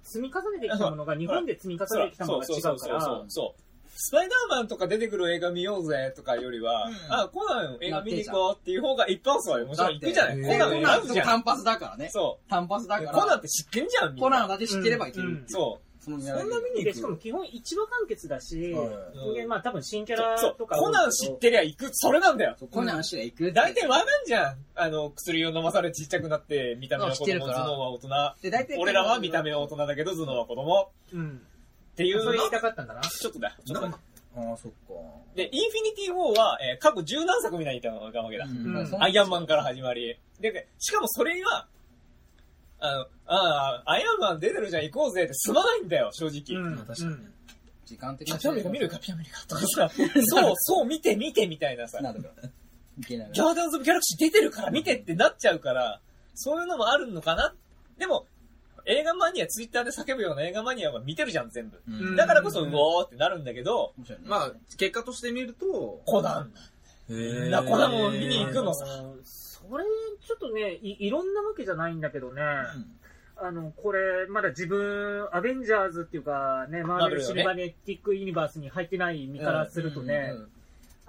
積み重ねてきたものが日本で積み重ねてきたものが違うから
そうそうそう、そう。スパイダーマンとか出てくる映画見ようぜとかよりは、
うん
あ、コナン映画見に行こうっていう方が一般層はもちろん行くじゃない。
だって
コナン選ぶじゃん。
単発だからね。
そ
単発だ
う。
から。
コナンって知ってんじゃん。
コナンだけ知ってればいける。
そう。
そ
んな見に
で、
行く
しかも基本一話完結だし、
はい
で、まあ多分新キャ
そう、
ラとか。
コナン知ってりゃ行く、それなんだよ。
そうコナン知りゃ行くって
大体わかんじゃん。あの、薬を飲まされちっちゃくなって、見た目は子供、頭脳は大人。
で、大体
俺らは見た目は大人だけど、頭脳は子供。
うん。
っていう
それ言いたかったんだな。
ちょっとだ。ちょっとだ。
ああ、そっか。
で、インフィニティ・ウォーは、えー過去十何作見ないといけないわけだ。
うん
うん
アイアンマンから始まり。で、しかもそれが、あの、ああ、アイアンマン出てるじゃん、行こうぜって済まないんだよ、正直。
うん
まあ確かにね。
時間的
キャピアメリカ見るよ、キャピアメリカとかさ、そう、そう、見て、見て、みたいなさ、
なるから。いけない。
ギャーディアンズ・オブ・ギャラクシー出てるから見てってなっちゃうから、そういうのもあるのかなでも、映画マニア、ツイッターで叫ぶような映画マニアは見てるじゃん、全部。
うん。
だからこそ、うおーってなるんだけど、
面白い。ね。
まあ、結果として見ると、
コナン。
へ
なコナンも見に行くのさ。
あのそれ、ちょっとねい、いろんなわけじゃないんだけどね、あの、これ、まだ自分、アベンジャーズっていうか、ね、マーベル・シネマネティック・ユニバースに入ってない身からするとね、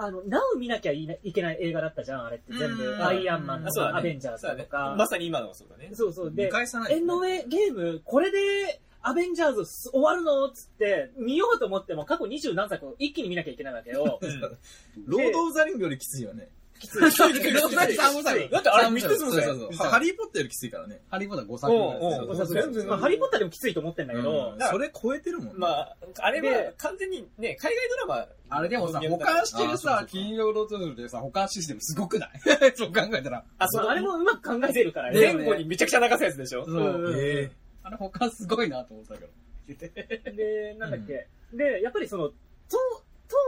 あの、なお見なきゃいいけない映画だったじゃん、あれって全部。
うん
アイアンマンとか、アベンジャーズとか。
まさに今のがそうだね。
そうそう。で
見、返さないとね。
エンドウェイゲーム、これで、アベンジャーズ終わるのっつって、見ようと思っても過去二十何作を一気に見なきゃいけないわけよ。
ロード・オブ・ザ・リングよりきついよね。
きつい。
寒さ
だってあれ3つ
そう
もだよ。
そう。そう。ハリー・ポッターよりきついからね。
ハリーポッター5作ぐらい
ハリーポッターでもきついと思ってんだけど、
うん。それ超えてるもんね。
まあ、あれは
で
完全にね、海外ドラマ、
あれでもさ、保管してるさ、金曜ロードショーでさ、保管システムすごくない？そう考えたら。
あ、そ
う。あれもうまく考えてるから
前
ね。
後にめちゃくちゃ流すやつでしょ？
そう。あれ保管すごいなと思ったけど。
で、なんだっけ。で、やっぱりその、と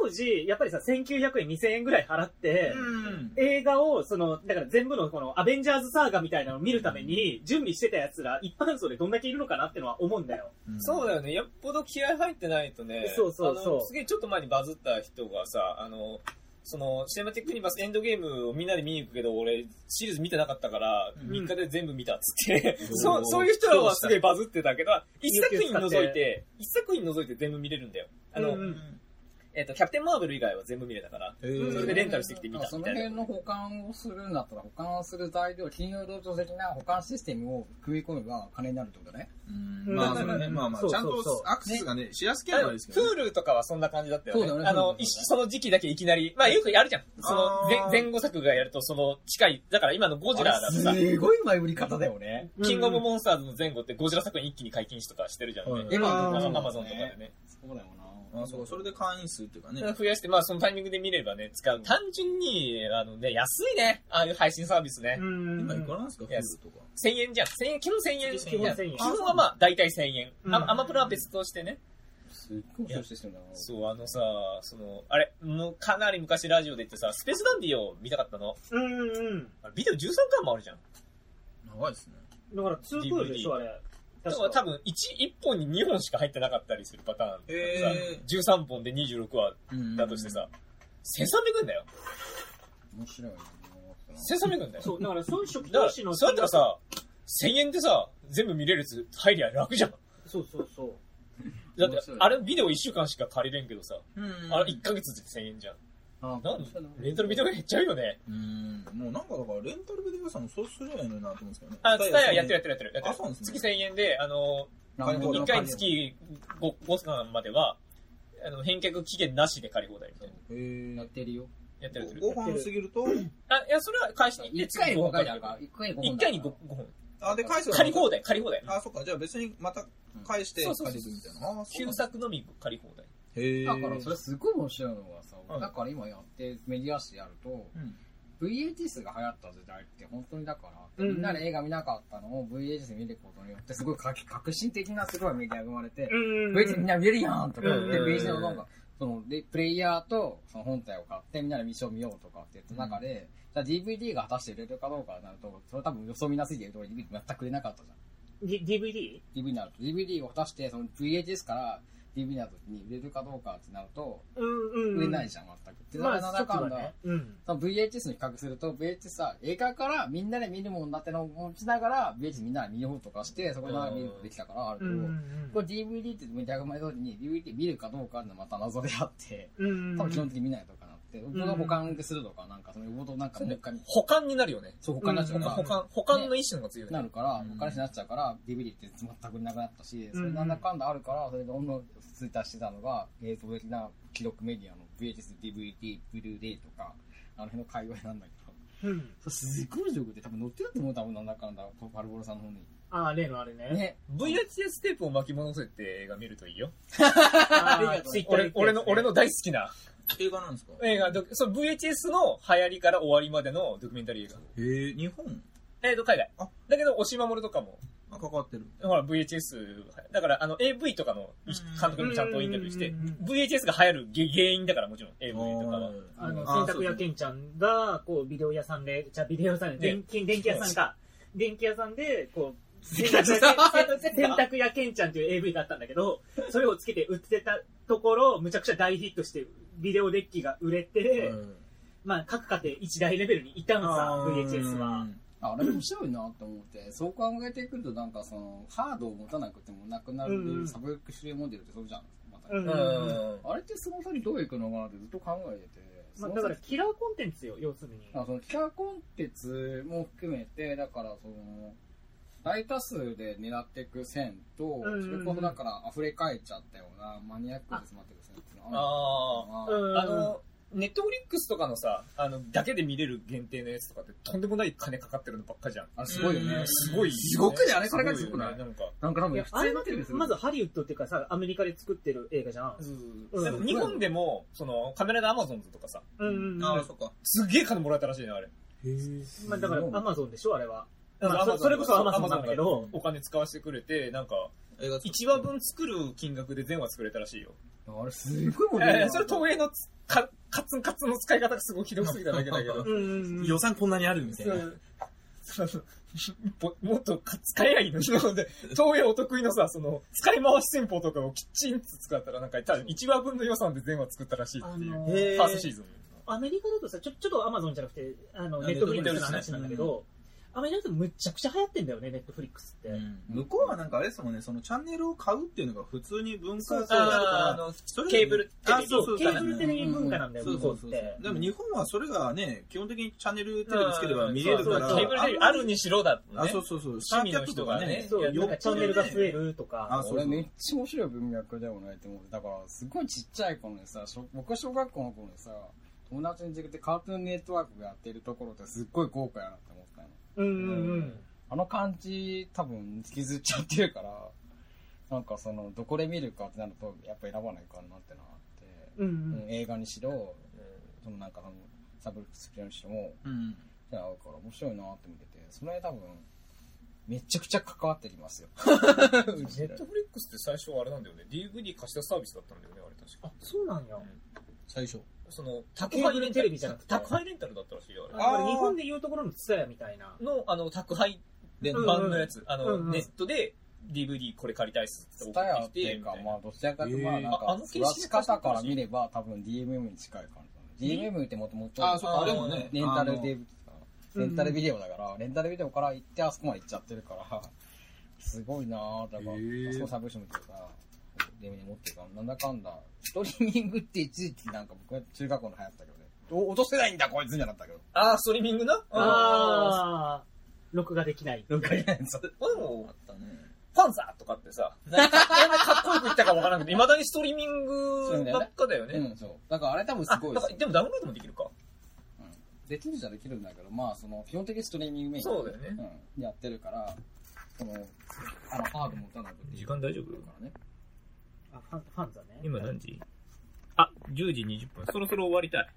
当時、やっぱりさ、1900円、2000円ぐらい払って、
うん。
映画を、その、だから全部のこのアベンジャーズサーガみたいなのを見るために準備してた奴ら、一般層でどんだけいるのかなってのは思うんだよ。
そうだよね。よっぽど気合入ってないとね。
そうそうそう
すげえちょっと前にバズった人がさ、あの、その、シネマティックユニバースエンドゲームをみんなで見に行くけど、俺、シリーズ見てなかったから、
ん
3日で全部見たっつって、
うん
そう、そういう人らはすげえバズってたけど、一作品除い
て、
一作品除いて全部見れるんだよ。あの、
うんうん
えっ、と、キャプテンマーベル以外は全部見れたから、
えー
それでレンタルしてきて見た
その
みたいな
辺の保管をするんだったら、保管する材料、金曜ロード的な保管システムを組み込めば金になるってことね。
うんまあ、そうね。まあまあ、
そう
ちゃんと
そうそう
アクセスがね、しやすければいいですけどね。
Hulu とかはそんな感じだったよね。
そうだよね
あの一その時期だけいきなり、まあよくやるじゃん。その
あー
前前後作がやると、その近い、だから今のゴジラだとさ、
すごい前売り方だよね。
キングオブモンスターズの前後ってゴジラ作品一気に解禁しとかしてるじゃんね。
はい
エヴァン
アマゾンとかでね。
そうだよな。
あそうか、それで会員数っていうかね。
増やして、まあそのタイミングで見ればね、使う。単純に、あのね、安いね。ああいう配信サービスね。
うん
今いくらなんですか、フとか。
1000円じゃん。1000円、基本1000円。
基本
1000円
基本はまあ大体1000円。
うん
あアマプラは別としてね。
すっごい面白いシステムだな。
そう、あのさ、その、あれ、もうかなり昔ラジオで言ってさ、スペースダンディを見たかったの？
うんうん。
あれビデオ13巻もあるじゃん。
長いですね。
だから、2クールでしょ、あれ。
だ
確か
多分1、一本に2本しか入ってなかったりするパターン。
へ
さ13本で26話だとしてさ、1300円だよ。
面白いな。
1300円だよ。
そう、だから、その初期
だから、
投資の
そうやったらさ、1000円でさ、全部見れるやつ入りゃ楽じゃん。
そうそうそう。
だってあれビデオ1週間しか借りれんけどさ、
うん。
あれ1ヶ月で1000円じゃん。
あ
なんレンタルビデオが減っちゃうよね。
うん。もうなんかだから、レンタルビデオ屋さんもそうすればいいのになと思うんですけどね。
あ、ツタヤやってるやってるやってる。やってる
あそうなんですね
月1000円で、あの、1回につき 5, 5間までは、あの、返却期限なしで借り放題みたいな。
へ
やってるよ。
やってるやってる。
5本過ぎると、
あ、いや、それは返しに行って
1回に5回だ
る
から、1回に5本。
1回に 5, 5本。
あ、で、返す
借り放題、借り放題。
あ、そっか。じゃあ別にまた返して
そうそうそう
借りるみたいな。あ、そうなん
旧
だ
作のみ借り放題。
へえ。
だからそれすごい面白いのがさ、
うん
だから今やってメディア誌やると、
うん。
VHS が流行った時代って本当にだから、
うんうん
みんなで映画見なかったのを VHS で見ることによってすごい革革新的なすごいメディアが生まれて、
うん。
VHS みんな見れるやんとか言って、
うん
VHS のなんか、そのでプレイヤーとその本体を買ってみんなでミッション見ようとかって言った中で、じゃあ DVD が果たして売れるかどうかになると、それ多分予想見なすぎてるところに全く売れなかったじゃん。
D- DVD?
DVD になると、DVD を果たしてその VHS から DVD になるときに売れるかどうかってなると、
うんうん。
売れないじゃん、全く。って
まあ、
なんだかんだ、
ね。うん。
その VHS に比較すると、VHS さ、映画からみんなで見るもんだってのを持ちながら、VHS みんなで見ようとかして、そこで見ることできたからあるけど、これ DVD ってメディアが前通りに DVD 見るかどうかってのはまた謎であって、
うん。
多分基本的に見ないとかなっって、ボード保管するとか、なんかそのボードなんかもう一回、
保管になるよね。
そう、保管になっちゃうから、
保管、保管の意思の方が強いね。
なるから、
うん
お金になっちゃうから、DVD って全くなくなったし、それなんだかんだあるから、それでどんどんツイッターしてたのが、映像的な記録メディアの VHS、DVD、ブルーレイとか、あの辺の界隈なんだけど、
うん。
そうすごい状況で多分載ってると思う、多分なんだかんだ、パルボロさんの方に。
ああ、例のあれね。
ね。
VHS テープを巻き戻せって映画見るといいよ。
あー
ありがとう
俺、俺の、俺の大好きな
映画なんですか？
映画、そう VHS の流行りから終わりまでのドキュメンタリー映画。
へえ、日本？
えーと、海外
あ。
だけど、押し守るとかも、
あ、関わってる。
ほら、VHS、だから、あの、AV とかの
うん
監督にもちゃんとインタビューして VHS が流行る原原因だから、もちろん、AV とかは。
あの、
あ
洗濯屋けんちゃんが、こう、ビデオ屋さんで、じゃあビデオ屋さんで、電気、電気屋さんか。電気屋さんで、こう、洗濯屋けん洗濯屋けんちゃんっていう AV があったんだけど、それをつけて売ってたところ、むちゃくちゃ大ヒットして、ビデオデッキが売れて、
うん
まあ、各家庭一大レベルにいたんさ、VHS は。
あれ面白いなと思って、そう考えてくると、なんかその、ハードを持たなくてもなくなるサブスクモデルってそうじゃん。また
うん
うん。
あれってその先どういくのかなってずっと考えてて。
まあ、だから、キラーコンテンツよ、要するに。
あそのキャラコンテンツも含めて、だからその、大多数で狙っていく線と、
んうんうん
それこそだから溢れ返っちゃったようなマニアックで詰まっていく線っていうの
あ
はある
うん
あの、ネットフリックスとかのさ、あの、だけで見れる限定のやつとかってとんでもない金かかってるのばっかじゃん。
あれすごいよね
うん。
すごい、
すごくねあれそれがすごくない
なんか。
なんか多分
いや、あれだって、まずハリウッドっていうかさ、アメリカで作ってる映画じゃん。うん
日本でも、その、カメラでアマゾンズとかさ、
うん。
ああ、そっか。
すっげえ金もらえたらしいね、あれ。
まあ、だから、アマゾンでしょ、あれは。そそれこそ Amazon なんだけど
がお金使わせてくれて、なんか、
映画作って
1話分作る金額で全話作れたらしいよ。
あれすごいこと
いやいや、それ東映のつかカツンカツンの使い方がすごいひどすぎただけだけど。
予算こんなにあるみたいな。
ももっとか使えやいいのにので、東映お得意のさ、その、使い回し戦法とかをきちんと使ったら、なんか、多分1話分の予算で全話作ったらしいっていう。
あの
ー
ァーストシーズン。
アメリカだとさ、ちょ、ちょっとアマゾンじゃなくて、あの、
あ
ネットフリックスの話なんだけど、アメリカだとむちゃくちゃ流行ってんだよね、ネットフリックスって。
うん向こうはなんかあれですもんね、そのチャンネルを買うっていうのが普通に文化
そう
であるから
あの、
それ
ケーブルテレビ
あそうそう
ケーブルテレビ文化なんだよ、向こ
そうそう。でも日本はそれがね、基本的にチャンネルテレビつければ見れるから。
ケーブルテレビあるにしろだってね。
あ、そうそうそう。
趣味の人がね
そう、なんかチャンネルが増え
る。
るとか。
あ、そう
俺めっちゃ面白い文脈だよねって思う。だから、すごいちっちゃい頃にさ、小僕は小学校の頃にさ、友達に出てカートゥーンネットワークがやってるところってすっごい豪華やなって。
うんうんうん。
あの感じ多分引きずっちゃってるから、なんかその、どこで見るかってなると、やっぱ選ばないかなってなって、
うんう
うん
ん。
映画にしろ、そのなんかその、サブスクリプションにしても、
うん。
じゃあ合うから面白いなって見てて、それ多分、めちゃくちゃ関わってきますよ。
ネットフリックスって最初あれなんだよね。DVD 貸したサービスだったんだよね、あれ確か。
あ、そうなんや。
最初。
その、宅
ケーブルテレビじゃなくて
宅配レンタルだったらしいよ、あれ。
日本で言うところのツタヤみたいな。
の、あの、宅配
で、
うん
版のやつ、あの、ネットで DVD これ借りたいっすって
ス
送
タヤっていうか、まあ、どちらかというと、まあ、なんか、
ああの形式
育ち方から見れば、多分 DMM に近い感じ。DMM ってもともと、
あ、そうか、あれもね。
レンタル
あの
デブレンタルビデオだから、レンタルビデオから行ってあそこまで行っちゃってるから、すごいなぁ。だから、あそこサブションっていうか、デメに持ってるから、なんだかんだ、ストリーミングって一時期なんか僕は中学校の流行ったけどね。お落とせないんだこいつじゃなったけど。
あー、ストリーミングなあ
ああ、録画できない。
なんかいやつ
ー。でも
あ、ったね。
ファンザーとかってさ、なんかなんでかっこよく言ったかわからなくて、未だにストリーミングばっかだよね。
うん、そう。だからあれ多分す
あ、
ごいです
でもダウンロードもできるか。
うんできるじゃできるんだけど、まあ、その、基本的にストリーミングメイン。
そうだよね
うん。やってるから、その、あの、ハード持たないと。
時間大丈夫？
からね。
あ、ファン、ファンザね。
今何時？あ、10時20分。そろそろ終わりたい。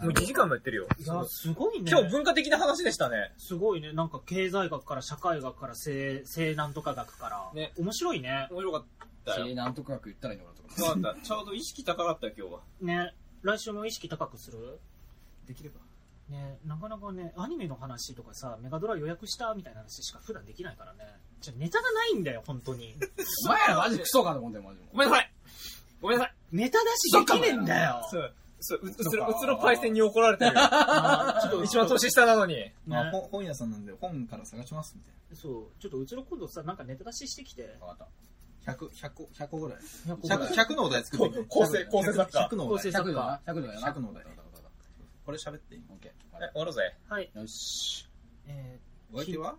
もう1時間もやってるよ。
いや、すごいね。
今日文化的な話でしたね。
すごいね。なんか経済学から社会学から西、西南とか学から。
ね
面白いね。
面白かったよ。
えー、なんとか言ったらいいのかなとか。
そうだった。ちょうど意識高かったよ、今日は。
ね。来週も意識高くする？
できれば。
ね、なかなかね、アニメの話とかさ、メガドラ予約したみたいな話しか普段できないからね。じゃネタがないんだよ、本当に。
お前らマジクソかと思ってマジで。
ごめんなさいごめんなさい
ネタ出しできねえんだよ。
そう、そう、うつろ、うつろパイセンに怒られてる
ちょっと
一番年下なのに。
ね
まあ、本本屋さんなんで本から探しますみたい
そう、ちょっとうちの今度さ、なんかネタ出ししてきて。
わかっ
な。100、100個、100個ぐらい。
100
100、100のお題作って
構成構成作家
100のお題。
構成作
100度な。100度やな。
100のお題。これ喋っていい？
オッケ
え、終わろうぜ。
はい。
ー。よし。
え
お相手は？
ー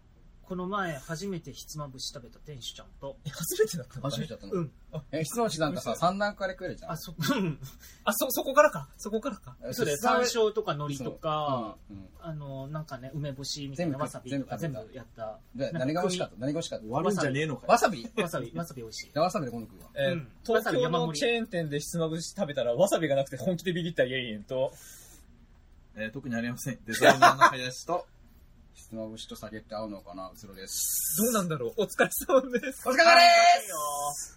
この前初めてひつまぶし食べた店主ちゃんと、
え、初めてだったの？
初めてだったの？
うん。
え、質問しなんかさ、3段階で食えるじゃん。
あ、そ、うん。
あ、そ、そこからか？そこからか？
え
そうだよ。
質問
山椒とか海苔とか、
うんうん
あの、なんかね、梅干しみたいな
全部
わさびとか全
全部
部やった。
で何が美味しかった？何が美味しかった？
悪いんじゃねえのかよ
わさび
わさび、わさび美味しい。
でわさびで今度食うわ。
えー
うん
東京のチェーン店でひつまぶし食べたら、わさびがなくて本気でビビったイエイエンと、
えー特にありません。デザイナーの林と、
ひつまぶしと酒って合うのかなうつろです。
どうなんだろうお疲れ様です。
お疲れ様です